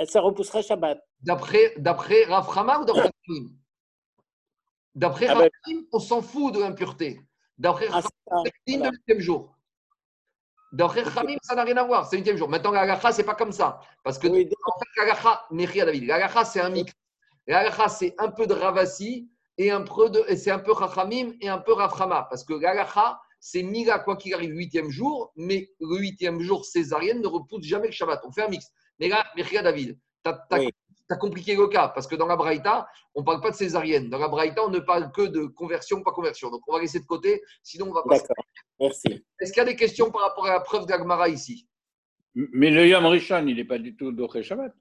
Se repoussera Shabbat.
D'après, d'après Raframa ou d'après Rafim D'après
Ah ben-
on s'en fout de l'impureté. D'après
Ah, c'est ça,
de huitième jour. D'après Rafim, ça n'a rien à voir, c'est le huitième jour. Maintenant, la halakha, c'est pas comme ça. Parce que
Oui,
en fait, la halakha, Mechia David, la halakha, c'est un mix. La halakha, c'est un peu de Ravasi et un peu de, c'est un peu Chachamim et un peu Raframa. Parce que la halakha, c'est Mila, quoi qu'il arrive, huitième jour, mais le huitième jour césarienne ne repousse jamais le Shabbat. On fait un mix. Mais là, Mechia David, tu as,
Oui.
compliqué le cas. Parce que dans la Braïta, on ne parle pas de césarienne. Dans la Braïta, on ne parle que de conversion, pas conversion. Donc, on va laisser de côté, sinon on va passer.
D'accord. Merci.
Est-ce qu'il y a des questions par rapport à la preuve d'Agmara ici?
Mais le Yom Rishon, il n'est pas du tout d'Oché Shabbat.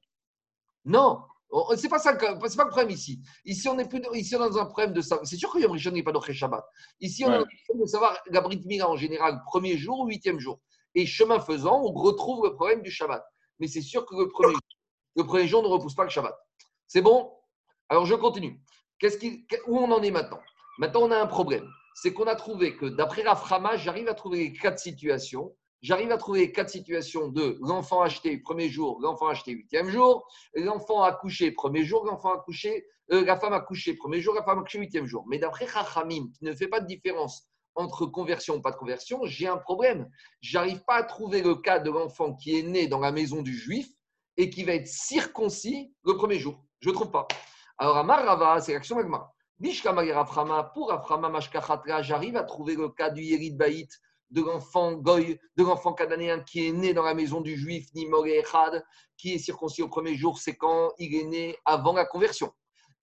Non, On- c'est pas ça, pas le problème ici. Ici, on est plus, ici, on est dans un problème de ça. C'est sûr que Yom Rishon n'est pas d'Oché Shabbat. Ici, on est
Ouais.
dans un problème de savoir la Brit Mila en général, premier jour ou huitième jour. Et chemin faisant, on retrouve le problème du Shabbat. Mais c'est sûr que le premier, le premier jour ne repousse pas le Shabbat. C'est bon? Alors, je continue. Qu'est-ce qui, où on en est maintenant? Maintenant, on a un problème. C'est qu'on a trouvé que d'après Raframa, j'arrive à trouver les quatre situations. J'arrive à trouver les quatre situations de l'enfant acheté premier jour, l'enfant acheté huitième jour, l'enfant accouché premier jour, l'enfant accouché, euh, la femme accouchée premier jour, la femme accouchée huitième jour. Mais d'après Chachamim, qui ne fait pas de différence entre conversion ou pas de conversion, j'ai un problème. J'arrive pas à trouver le cas de l'enfant qui est né dans la maison du juif et qui va être circoncis le premier jour. Je ne trouve pas. Alors, Amar Rava, c'est l'action Magma. Pour Raframa Mashkachatra, j'arrive à trouver le cas du Yerid Baït, de l'enfant Goy, de l'enfant cananéen qui est né dans la maison du juif, Nimoré Echad, qui est circoncis au premier jour, c'est quand il est né avant la conversion.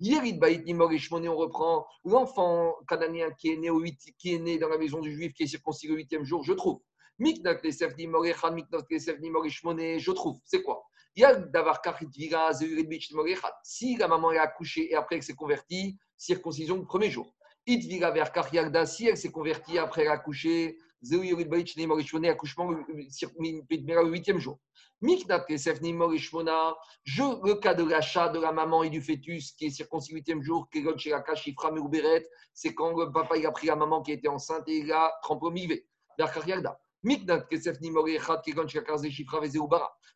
Yerid Baït Shmoné, on reprend l'enfant cananéen qui est né, au huit- qui est né dans la maison du juif, qui est circoncis le huitième jour, je trouve. Miknak Lesef Nimoré Echad, Miknak Lesef Shmoné, je trouve. C'est quoi? Il y a d'avoir Kachitviga, Zeuridbich, Nimoré Echad. Si la maman est accouchée et après elle s'est convertie, circoncision le premier jour. Itviga vers Kachiagda, si elle s'est convertie après elle a accouché, Zeuridbich, Nimoré Shmoné, accouchement le le huitième jour. Miknak Lesef Nimoré Shmona, je, le cas de l'achat de la maman et du fœtus qui est circoncis le huitième jour, chez la Kachifra Meuberet, c'est quand le papa il a pris la maman qui était enceinte et il a trempé au mivé. Kesef Shifra.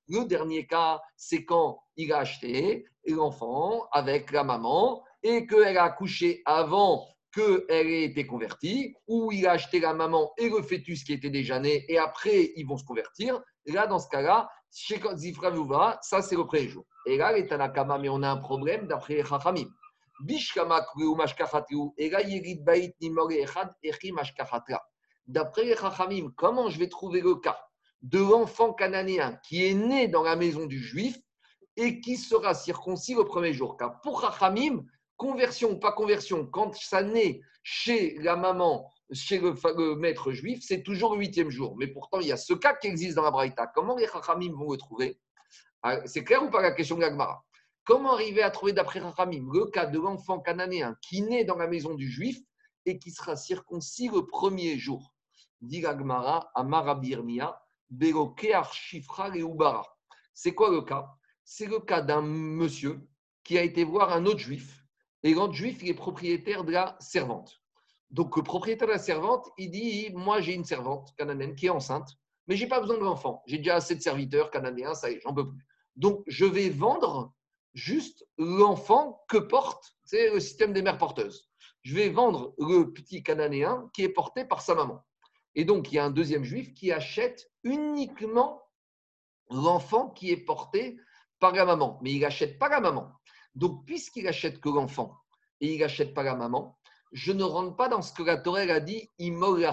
Le dernier cas, c'est quand il a acheté l'enfant avec la maman et qu'elle a accouché avant qu'elle ait été convertie, ou il a acheté la maman et le fœtus qui était déjà né, et après ils vont se convertir. Là, dans ce cas-là, chez Zifra Vouva, ça c'est le premier jour. Et là, les Tanakama, mais on a un problème d'après les Chachamim. D'après les Chachamim, comment je vais trouver le cas de l'enfant cananéen qui est né dans la maison du juif et qui sera circoncis le premier jour? Car pour Rachamim, conversion ou pas conversion, quand ça naît chez la maman chez le, maître juif, c'est toujours le huitième jour. Mais pourtant, il y a ce cas qui existe dans la Braïta. Comment les Chachamim vont le trouver? Ah, C'est clair ou pas la question de l'Agmara Comment arriver à trouver d'après Chachamim le cas de l'enfant cananéen qui naît dans la maison du juif et qui sera circoncis le premier jour? Dit l'Agmara, Amarabirmia, Shifra et Ubara. C'est quoi le cas? C'est le cas d'un monsieur qui a été voir un autre juif. Et l'autre juif, il est propriétaire de la servante. Donc, le propriétaire de la servante, il dit Moi, j'ai une servante cananéenne qui est enceinte, mais je n'ai pas besoin de l'enfant. J'ai déjà assez de serviteurs cananéens, ça y est, j'en peux plus. Donc, je vais vendre juste l'enfant que porte, c'est le système des mères porteuses. Je vais vendre le petit cananéen qui est porté par sa maman. Et donc, il y a un deuxième juif qui achète uniquement l'enfant qui est porté par la maman. Mais il n'achète pas la maman. Donc, puisqu'il achète que l'enfant et il n'achète pas la maman, je ne rentre pas dans ce que la Torah a dit, imol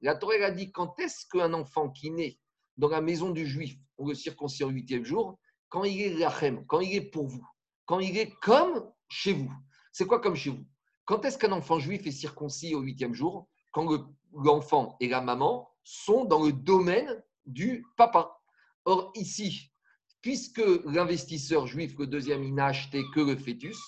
La Torah a dit quand est-ce qu'un enfant qui naît dans la maison du juif, on le circoncis au huitième jour, quand il est lachem, quand il est pour vous, quand il est comme chez vous. C'est quoi comme chez vous? Quand est-ce qu'un enfant juif est circoncis au huitième jour? Quand l'enfant et la maman sont dans le domaine du papa. Or, ici, puisque l'investisseur juif, le deuxième, il n'a acheté que le fœtus,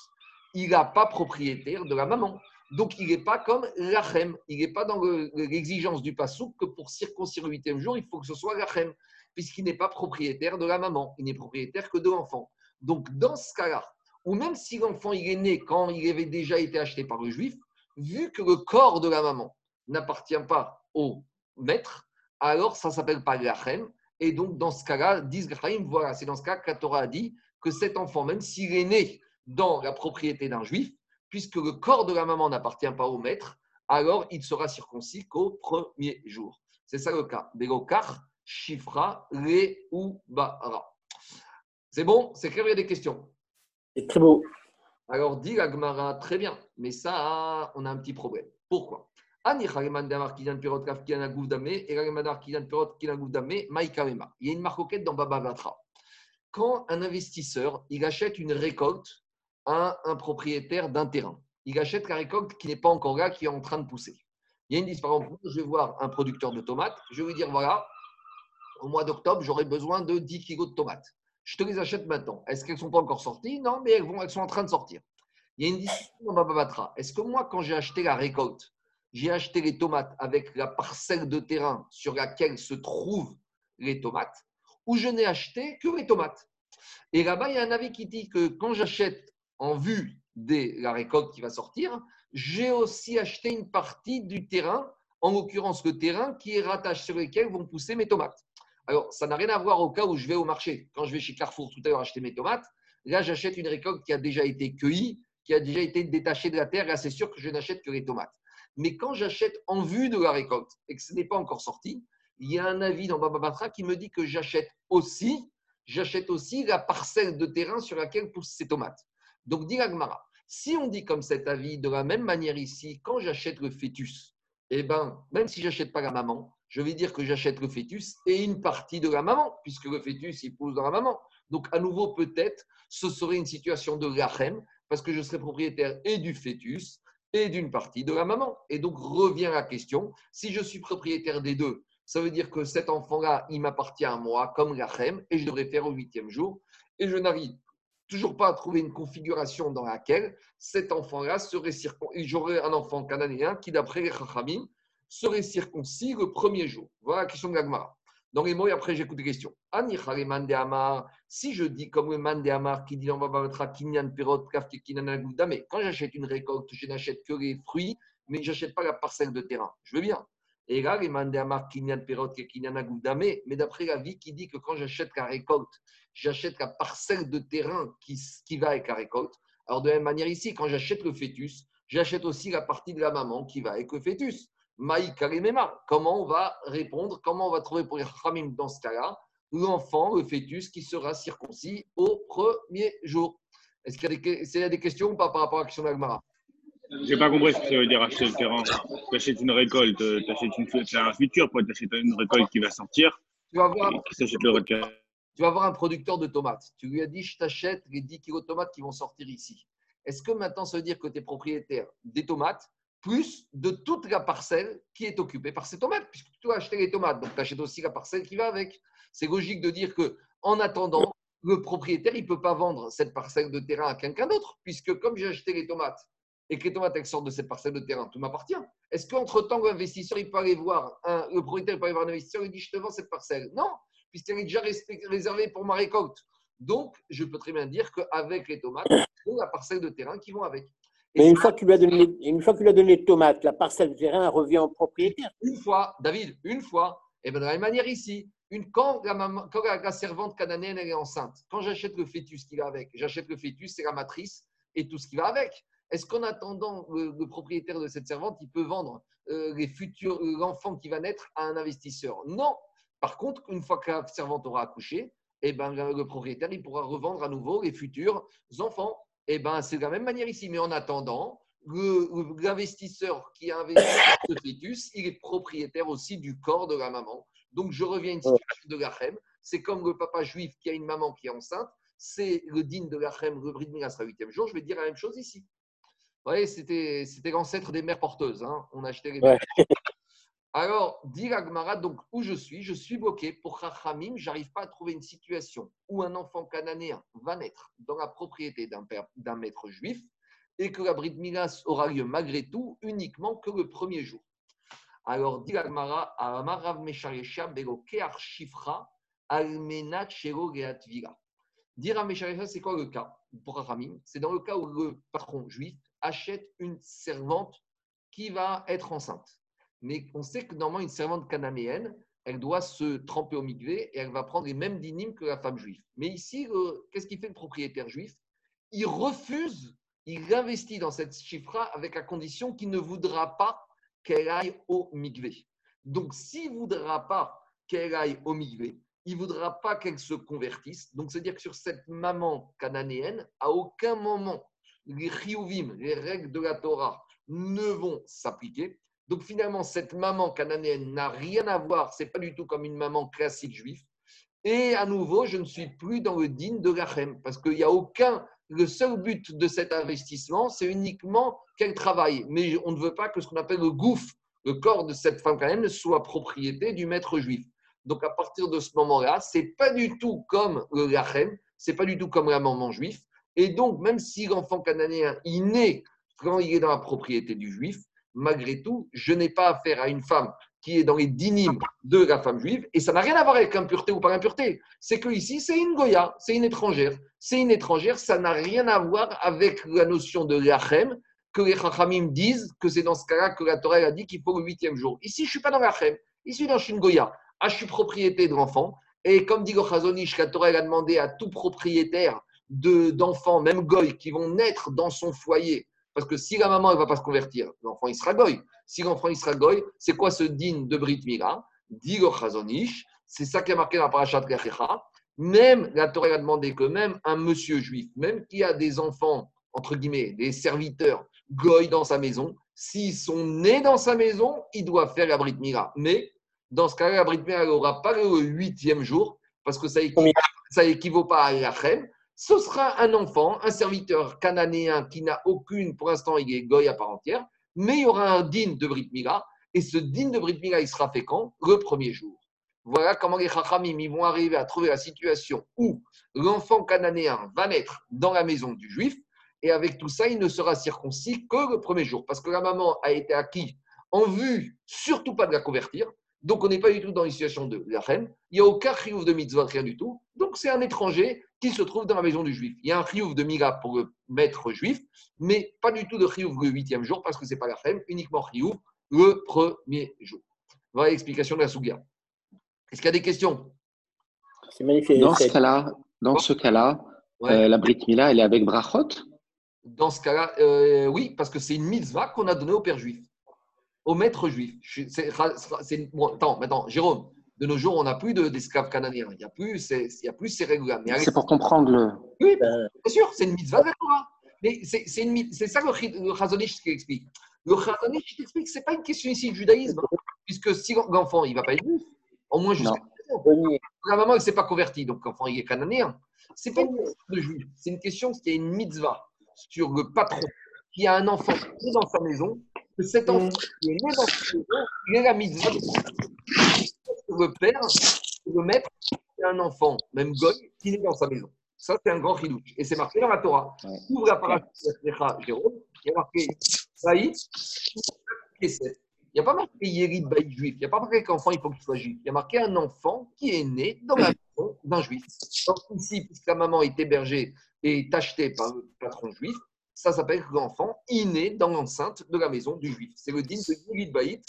il n'a pas propriétaire de la maman. Donc, il n'est pas comme Lachem. Il n'est pas dans l'exigence du pasouk que pour circoncire le huitième jour, il faut que ce soit Lachem, puisqu'il n'est pas propriétaire de la maman. Il n'est propriétaire que de l'enfant. Donc, dans ce cas-là, ou même si l'enfant il est né quand il avait déjà été acheté par le juif, vu que le corps de la maman n'appartient pas au maître, alors ça s'appelle pas Lachem. Et donc, dans ce cas-là, disent voilà, c'est dans ce cas que la Torah a dit que cet enfant, même s'il est né dans la propriété d'un juif, puisque le corps de la maman n'appartient pas au maître, alors il sera circoncis qu'au premier jour. C'est ça le cas. Begokar, Shifra, Le ou Bara. C'est bon? C'est clair, il y a des questions?
C'est très beau.
Alors, dit Agmara, très bien, mais ça, on a un petit problème. Pourquoi? Il y a une marcoquette dans Baba Vatra. Quand un investisseur il achète une récolte à un propriétaire d'un terrain. Il achète la récolte qui n'est pas encore là, qui est en train de pousser. Il y a une différence. Je vais voir un producteur de tomates. Je vais lui dire voilà, au mois d'octobre, j'aurai besoin de 10 kilos de tomates. Je te les achète maintenant. Est-ce qu'elles ne sont pas encore sorties? Non, mais elles, sont en train de sortir. Il y a une discussion dans Bababatra. Est-ce que moi, quand j'ai acheté la récolte, j'ai acheté les tomates avec la parcelle de terrain sur laquelle se trouvent les tomates, ou je n'ai acheté que les tomates Et là-bas, il y a un avis qui dit que quand j'achète en vue de la récolte qui va sortir, j'ai aussi acheté une partie du terrain, en l'occurrence le terrain qui est rattaché sur lequel vont pousser mes tomates. Alors, ça n'a rien à voir au cas où je vais au marché. Quand je vais chez Carrefour tout à l'heure acheter mes tomates, là, j'achète une récolte qui a déjà été cueillie, qui a déjà été détachée de la terre. Là, c'est sûr que je n'achète que les tomates. Mais quand j'achète en vue de la récolte et que ce n'est pas encore sorti, il y a un avis dans Baba Batra qui me dit que j'achète aussi, j'achète aussi la parcelle de terrain sur laquelle poussent ces tomates. Donc, dit Agmara, si on dit comme cet avis, de la même manière ici, quand j'achète le fœtus, eh ben, même si j'achète pas la maman, je vais dire que j'achète le fœtus et une partie de la maman, puisque le fœtus, il pousse dans la maman. Donc, à nouveau, peut-être, ce serait une situation de lachem, parce que je serais propriétaire et du fœtus et d'une partie de la maman. Et donc, revient la question, si je suis propriétaire des deux, ça veut dire que cet enfant-là, il m'appartient à moi comme lachem, et je devrais faire au huitième jour, et je n'arrive toujours pas à trouver une configuration dans laquelle cet enfant-là serait circoncis. J'aurais un enfant cananéen qui, d'après les serait circoncis le premier jour. Voilà la question de l'Agmara. Dans les mots, et après j'écoute les questions. Si je dis comme le man Amar qui dit on va kinyan perot mais quand j'achète une récolte, je n'achète que les fruits, mais je n'achète pas la parcelle de terrain. Je veux bien. Et là, les Amar kinyan perot mais d'après la vie qui dit que quand j'achète la récolte, j'achète la parcelle de terrain qui, qui va avec la récolte. Alors, de la même manière ici, quand j'achète le fœtus, j'achète aussi la partie de la maman qui va avec le fœtus. Maï Comment on va répondre Comment on va trouver pour les Khamim dans ce cas-là l'enfant, le fœtus qui sera circoncis au premier jour? Est-ce qu'il y, a des, questions ou pas par rapport à la question d'Agmara?
J'ai pas compris ce que ça veut dire acheter le terrain. Tu achètes une récolte, tu achètes une, un futur, tu achètes une récolte qui va sortir.
Tu vas voir. Qui le tu vas avoir un producteur de tomates. Tu lui as dit, je t'achète les 10 kilos de tomates qui vont sortir ici. Est-ce que maintenant, ça veut dire que tu es propriétaire des tomates plus de toute la parcelle qui est occupée par ces tomates, puisque tu dois acheter les tomates, donc tu achètes aussi la parcelle qui va avec. C'est logique de dire que en attendant, le propriétaire, il ne peut pas vendre cette parcelle de terrain à quelqu'un d'autre, puisque comme j'ai acheté les tomates et que les tomates sortent de cette parcelle de terrain, tout m'appartient. Est-ce qu'entre-temps, l'investisseur, il peut aller voir, un, le propriétaire peut aller voir un investisseur et dit Je te vends cette parcelle Non, puisqu'elle est déjà réservée pour ma récolte. Donc, je peux très bien dire qu'avec les tomates, c'est la parcelle de terrain qui vont avec.
Une fois, que tu lui as donné, une les tomates, la parcelle de terrain revient au propriétaire.
Une fois, David, une fois. Et bien de la même manière ici, une, quand, la, servante cananéenne est enceinte, quand j'achète le fœtus qui va avec, j'achète le fœtus, c'est la matrice et tout ce qui va avec. Est-ce qu'en attendant, le, propriétaire de cette servante, il peut vendre euh, l'enfant qui va naître à un investisseur? Non. Par contre, une fois que la servante aura accouché, eh ben, le propriétaire il pourra revendre à nouveau les futurs enfants. Eh ben, c'est de la même manière ici. Mais en attendant, l'investisseur qui a investi ce fœtus, il est propriétaire aussi du corps de la maman. Donc, je reviens à une situation de l'Achem. C'est comme le papa juif qui a une maman qui est enceinte. C'est le digne de l'Achem, le brid sera huitième jour. Je vais dire la même chose ici. Vous voyez, c'était l'ancêtre des mères porteuses. Hein. On achetait les mères. Alors, dit l'Agmara, donc où je suis, je suis bloqué pour Chachamim, j'arrive pas à trouver une situation où un enfant cananéen va naître dans la propriété d'un maître juif et que la Brit Milas aura lieu malgré tout uniquement que le premier jour. Alors, dit l'Agmara, Amarav Shifra Almenat Shero Geatvila. Dire à c'est quoi le cas pour Chachamim? C'est dans le cas où le patron juif achète une servante qui va être enceinte mais on sait que normalement, une servante cananéenne, elle doit se tremper au migvé et elle va prendre les mêmes dynimes que la femme juive. Mais ici, qu'est-ce qu'il fait le propriétaire juif? Il refuse, il investit dans cette chiffra avec la condition qu'il ne voudra pas qu'elle aille au migvé. Donc, s'il ne voudra pas qu'elle aille au migvé, il ne voudra pas qu'elle se convertisse. Donc, c'est-à-dire que sur cette maman cananéenne, à aucun moment, les chiyuvim, les règles de la Torah, ne vont s'appliquer. Donc finalement, cette maman cananéenne n'a rien à voir, c'est pas du tout comme une maman classique juive. Et à nouveau, je ne suis plus dans le digne de Rachem, parce qu'il n'y a aucun. Le seul but de cet investissement, c'est uniquement qu'elle travaille. Mais on ne veut pas que ce qu'on appelle le gouffre, le corps de cette femme cananéenne, soit propriété du maître juif. Donc à partir de ce moment-là, c'est pas du tout comme le ce c'est pas du tout comme la maman juif. Et donc, même si l'enfant cananéen, il naît quand il est dans la propriété du juif, malgré tout, je n'ai pas affaire à une femme qui est dans les dynimes de la femme juive, et ça n'a rien à voir avec impureté ou pas impureté. C'est que ici, c'est une Goya, c'est une étrangère. C'est une étrangère, ça n'a rien à voir avec la notion de l'Achem, que les Chachamim disent que c'est dans ce cas-là que la Torah a dit qu'il faut le huitième jour. Ici, je ne suis pas dans l'Achem, ici, je suis une Goya. Ah, je suis propriété de l'enfant, et comme dit Chazonish, la Torah a demandé à tout propriétaire d'enfants, même Goy, qui vont naître dans son foyer, parce que si la maman ne va pas se convertir, l'enfant il sera goy. Si l'enfant il sera goy, c'est quoi ce din de Brit Mila? Dit le Chazonish, c'est ça qui a marqué dans la parachat Gachecha. Même la Torah a demandé que même un monsieur juif, même qui a des enfants, entre guillemets, des serviteurs goy dans sa maison, s'ils sont nés dans sa maison, il doit faire la Brit Mila. Mais dans ce cas-là, la Brit Mila n'aura pas le huitième jour, parce que ça équivaut, ça équivaut pas à Yachem ce sera un enfant, un serviteur cananéen qui n'a aucune, pour l'instant, il est goy à part entière, mais il y aura un digne de Brit Mila, et ce digne de Brit Mila, il sera fait quand Le premier jour. Voilà comment les Chachamim vont arriver à trouver la situation où l'enfant cananéen va naître dans la maison du juif, et avec tout ça, il ne sera circoncis que le premier jour, parce que la maman a été acquise en vue, surtout pas de la convertir, donc on n'est pas du tout dans une situation de la reine, il n'y a aucun chiouf de mitzvah, rien du tout, donc c'est un étranger qui se trouve dans la maison du juif. Il y a un chiouf de Mila pour le maître juif, mais pas du tout de chiouf le huitième jour parce que ce n'est pas la femme, uniquement chiouf le premier jour. Voilà l'explication de la Sougia. Est-ce qu'il y a des questions?
C'est magnifique. Dans ce cas-là, dans ce cas-là, euh, la Brit Mila, elle est avec Brachot?
Dans ce cas-là, euh, oui, parce que c'est une mitzvah qu'on a donnée au père juif, au maître juif. C'est, bon, attends, maintenant, Jérôme, de nos jours, on n'a plus d'esclaves canadiens. Il n'y a, plus, il y a plus ces règles-là.
C'est pour comprendre le.
Oui, bien sûr, c'est une mitzvah de. Mais c'est ça le, le Chazonish qui explique. Le Chazonish explique que ce n'est pas une question ici du judaïsme, puisque si l'enfant il ne va pas être juif, au moins jusqu'à la maman ne s'est pas convertie, donc l'enfant il est cananéen. Ce n'est pas une question de juif, c'est une question qu'il y a une mitzvah sur le patron qui a un enfant dans sa maison que cet enfant qui est né dans ce maison, il est la mitzvah le père, le maître, c'est un enfant, même goy, qui est dans sa maison. Ça, c'est un grand chidouche. Et c'est marqué dans la Torah. Ouais. Ouvre la de Jérôme, il y a marqué Saïd, il n'y a pas marqué Yérid Baïd juif. Il n'y a pas marqué qu'enfant, il faut qu'il soit juif. Il y a marqué un enfant qui est né dans la maison d'un juif. Donc, ici, puisque la maman est hébergée et est achetée par le patron juif, ça s'appelle l'enfant inné dans l'enceinte de la maison du juif. C'est le digne de Yérid Baïd.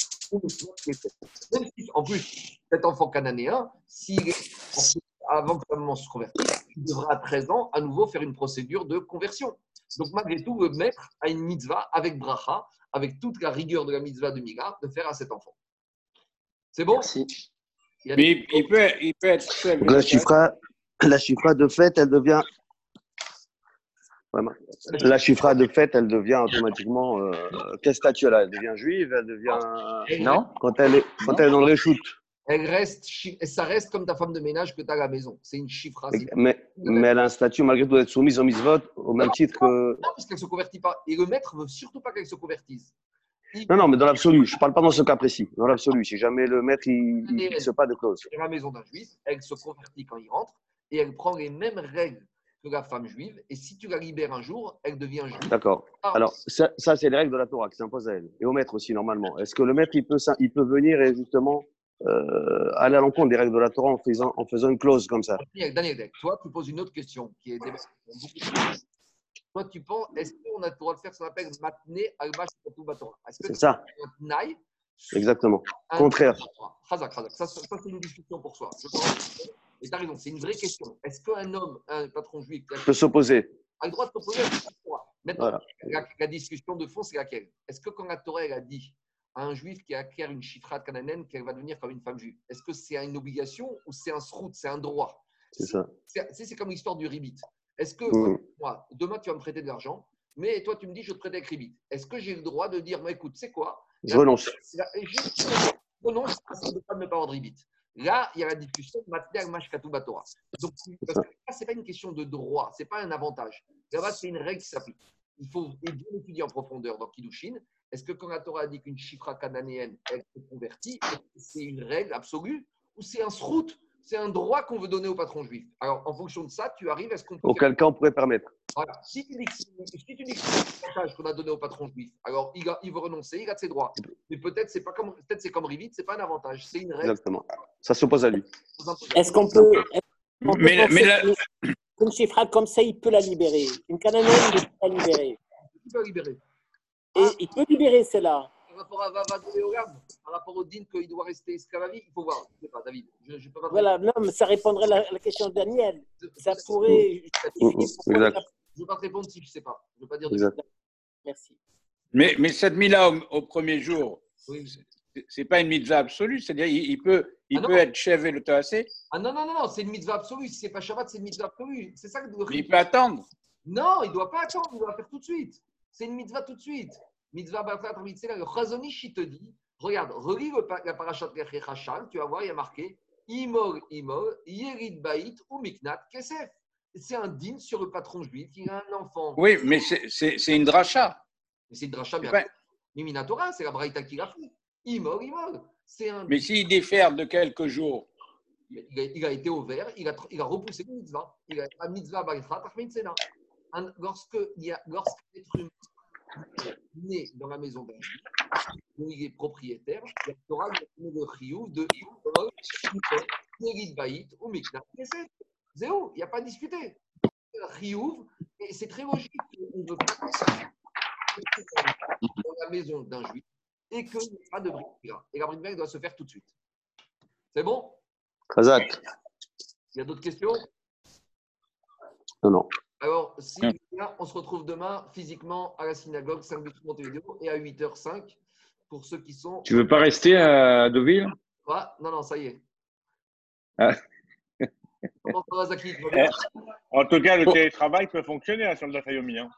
En plus, cet enfant cananéen, s'il est avant que sa maman se convertisse, il devra à 13 ans à nouveau faire une procédure de conversion. Donc malgré tout, le maître a une mitzvah avec bracha, avec toute la rigueur de la mitzvah de Mila, de faire à cet enfant. C'est bon?
Merci.
Il, Mais il, peut, il peut être...
La chiffra, la chiffra de fait, elle devient... La chiffra de fait, elle devient automatiquement... Euh, quelle statut elle a Elle devient juive Elle devient...
Non
Quand elle est, quand elle est dans le réchoute
elle reste, ça reste comme ta femme de ménage que tu as à la maison. C'est une chiffre.
Mais, mais elle a un statut malgré tout d'être soumise au misvot au même titre que.
Non, parce qu'elle ne se convertit pas. Et le maître ne veut surtout pas qu'elle se convertisse.
Non, non, mais dans l'absolu. Je ne parle pas dans ce cas précis. Dans l'absolu. Si jamais le maître il ne fixe pas de clause.
Dans la maison d'un juif, elle se convertit quand il rentre et elle prend les mêmes règles que la femme juive. Et si tu la libères un jour, elle devient juive.
D'accord. Ah. Alors, ça, ça c'est les règles de la Torah qui s'imposent à elle. Et au maître aussi, normalement. Est-ce que le maître, il peut, il peut venir et justement euh, aller à l'encontre des règles de la Torah en faisant, en faisant une clause comme ça?
Daniel, toi, tu poses une autre question qui est Toi, tu penses, est-ce qu'on a le droit de faire ce qu'on appelle matné al
C'est ça. Exactement. Contraire.
Ça, ça c'est une discussion pour soi. Et tu as raison, c'est une vraie question. Est-ce qu'un homme, un patron juif,
peut s'opposer
a le droit de s'opposer Maintenant, la, discussion de fond, c'est laquelle? Est-ce que quand la Torah a dit un juif qui acquiert une chifra cananéenne qu'elle va devenir comme une femme juive? Est-ce que c'est une obligation ou c'est un srout, c'est un droit?
C'est ça.
C'est comme l'histoire du ribit. Est-ce que moi, demain tu vas me prêter de l'argent, mais toi tu me dis je te prête avec ribit Est-ce que j'ai le droit de dire, moi écoute, c'est quoi?
Je renonce.
Je renonce à ne pas me avoir de ribit. Là, il y a la discussion de Batora. Donc, parce que là, ce n'est pas une question de droit, ce n'est pas un avantage. Là-bas, c'est une règle qui s'applique. Il faut bien étudier en profondeur dans Kiddushin est-ce que quand la Torah dit qu'une chifra cananéenne, elle se convertit, c'est une règle absolue ou c'est un srout c'est un droit qu'on veut donner au patron juif. Alors, en fonction de ça, tu arrives à ce qu'on peut.
Auquel cas, on pourrait permettre.
Voilà. Si tu dis que qu'on a donné au patron juif, alors il, il, veut renoncer, il a ses droits. Mais peut-être c'est pas comme peut-être c'est comme Rivit, c'est pas un avantage, c'est une règle.
Exactement. Ça s'oppose à lui.
Est-ce qu'on peut, mais, mais la... une chifra comme ça, il peut la libérer? Une cananéenne, il peut la libérer?
Il peut la libérer.
Et ah. il peut libérer cela.
Par rapport à par rapport au din qu'il doit rester vie, il faut voir. Je sais pas, David. Je, je peux pas
voilà, non, mais ça répondrait à la, question de Daniel. Ça pourrait.
Exact.
Je ne vais pas te répondre si je ne sais pas. Je ne veux pas dire
de Merci.
Mais, mais cette mila au, au, premier jour, oui. ce n'est pas une mitzvah absolue. C'est-à-dire, il, il, peut, il ah peut être chef et le tassé.
Ah non, non, non, non c'est une mitzvah absolue. Si ce n'est pas Shabbat, c'est une mitzvah absolue. C'est ça que
Il peut attendre.
Non, il ne doit pas attendre. Il doit faire tout de suite. C'est une mitzvah tout de suite. Mitzvah Mitzvah, le Chazonish, il te dit, regarde, relis la parachat Hachal, tu vas voir, il y a marqué Imol, Imol, Yerid Baït ou Miknat Kesef. C'est un digne sur le patron juif qui a un enfant.
Oui, mais c'est une dracha.
C'est une dracha, bien. Ouais. Minatora, c'est la braïta qui l'a fait. Imol, Imol. Un...
Mais s'il diffère de quelques jours.
Il a, il a été ouvert, il a, il a repoussé le mitzvah. Il a un mitzvah lorsque l'être humain né dans la maison d'un juif, où il est propriétaire, il aura le de ou. Zéro, il n'y a pas à discuter. Et c'est très logique. On ne veut pas dans la maison d'un juif et qu'il n'y a pas de brit Et la doit se faire tout de suite. C'est bon? Il y a d'autres questions?
Non, non.
Alors, si on se retrouve demain physiquement à la synagogue 5 Montevideo et à 8h05 pour ceux qui sont.
Tu veux pas rester à Deauville?
Non, non, ça y est.
Ah. Eh, en tout cas, le télétravail peut fonctionner hein, sur le Dafayomi. Hein?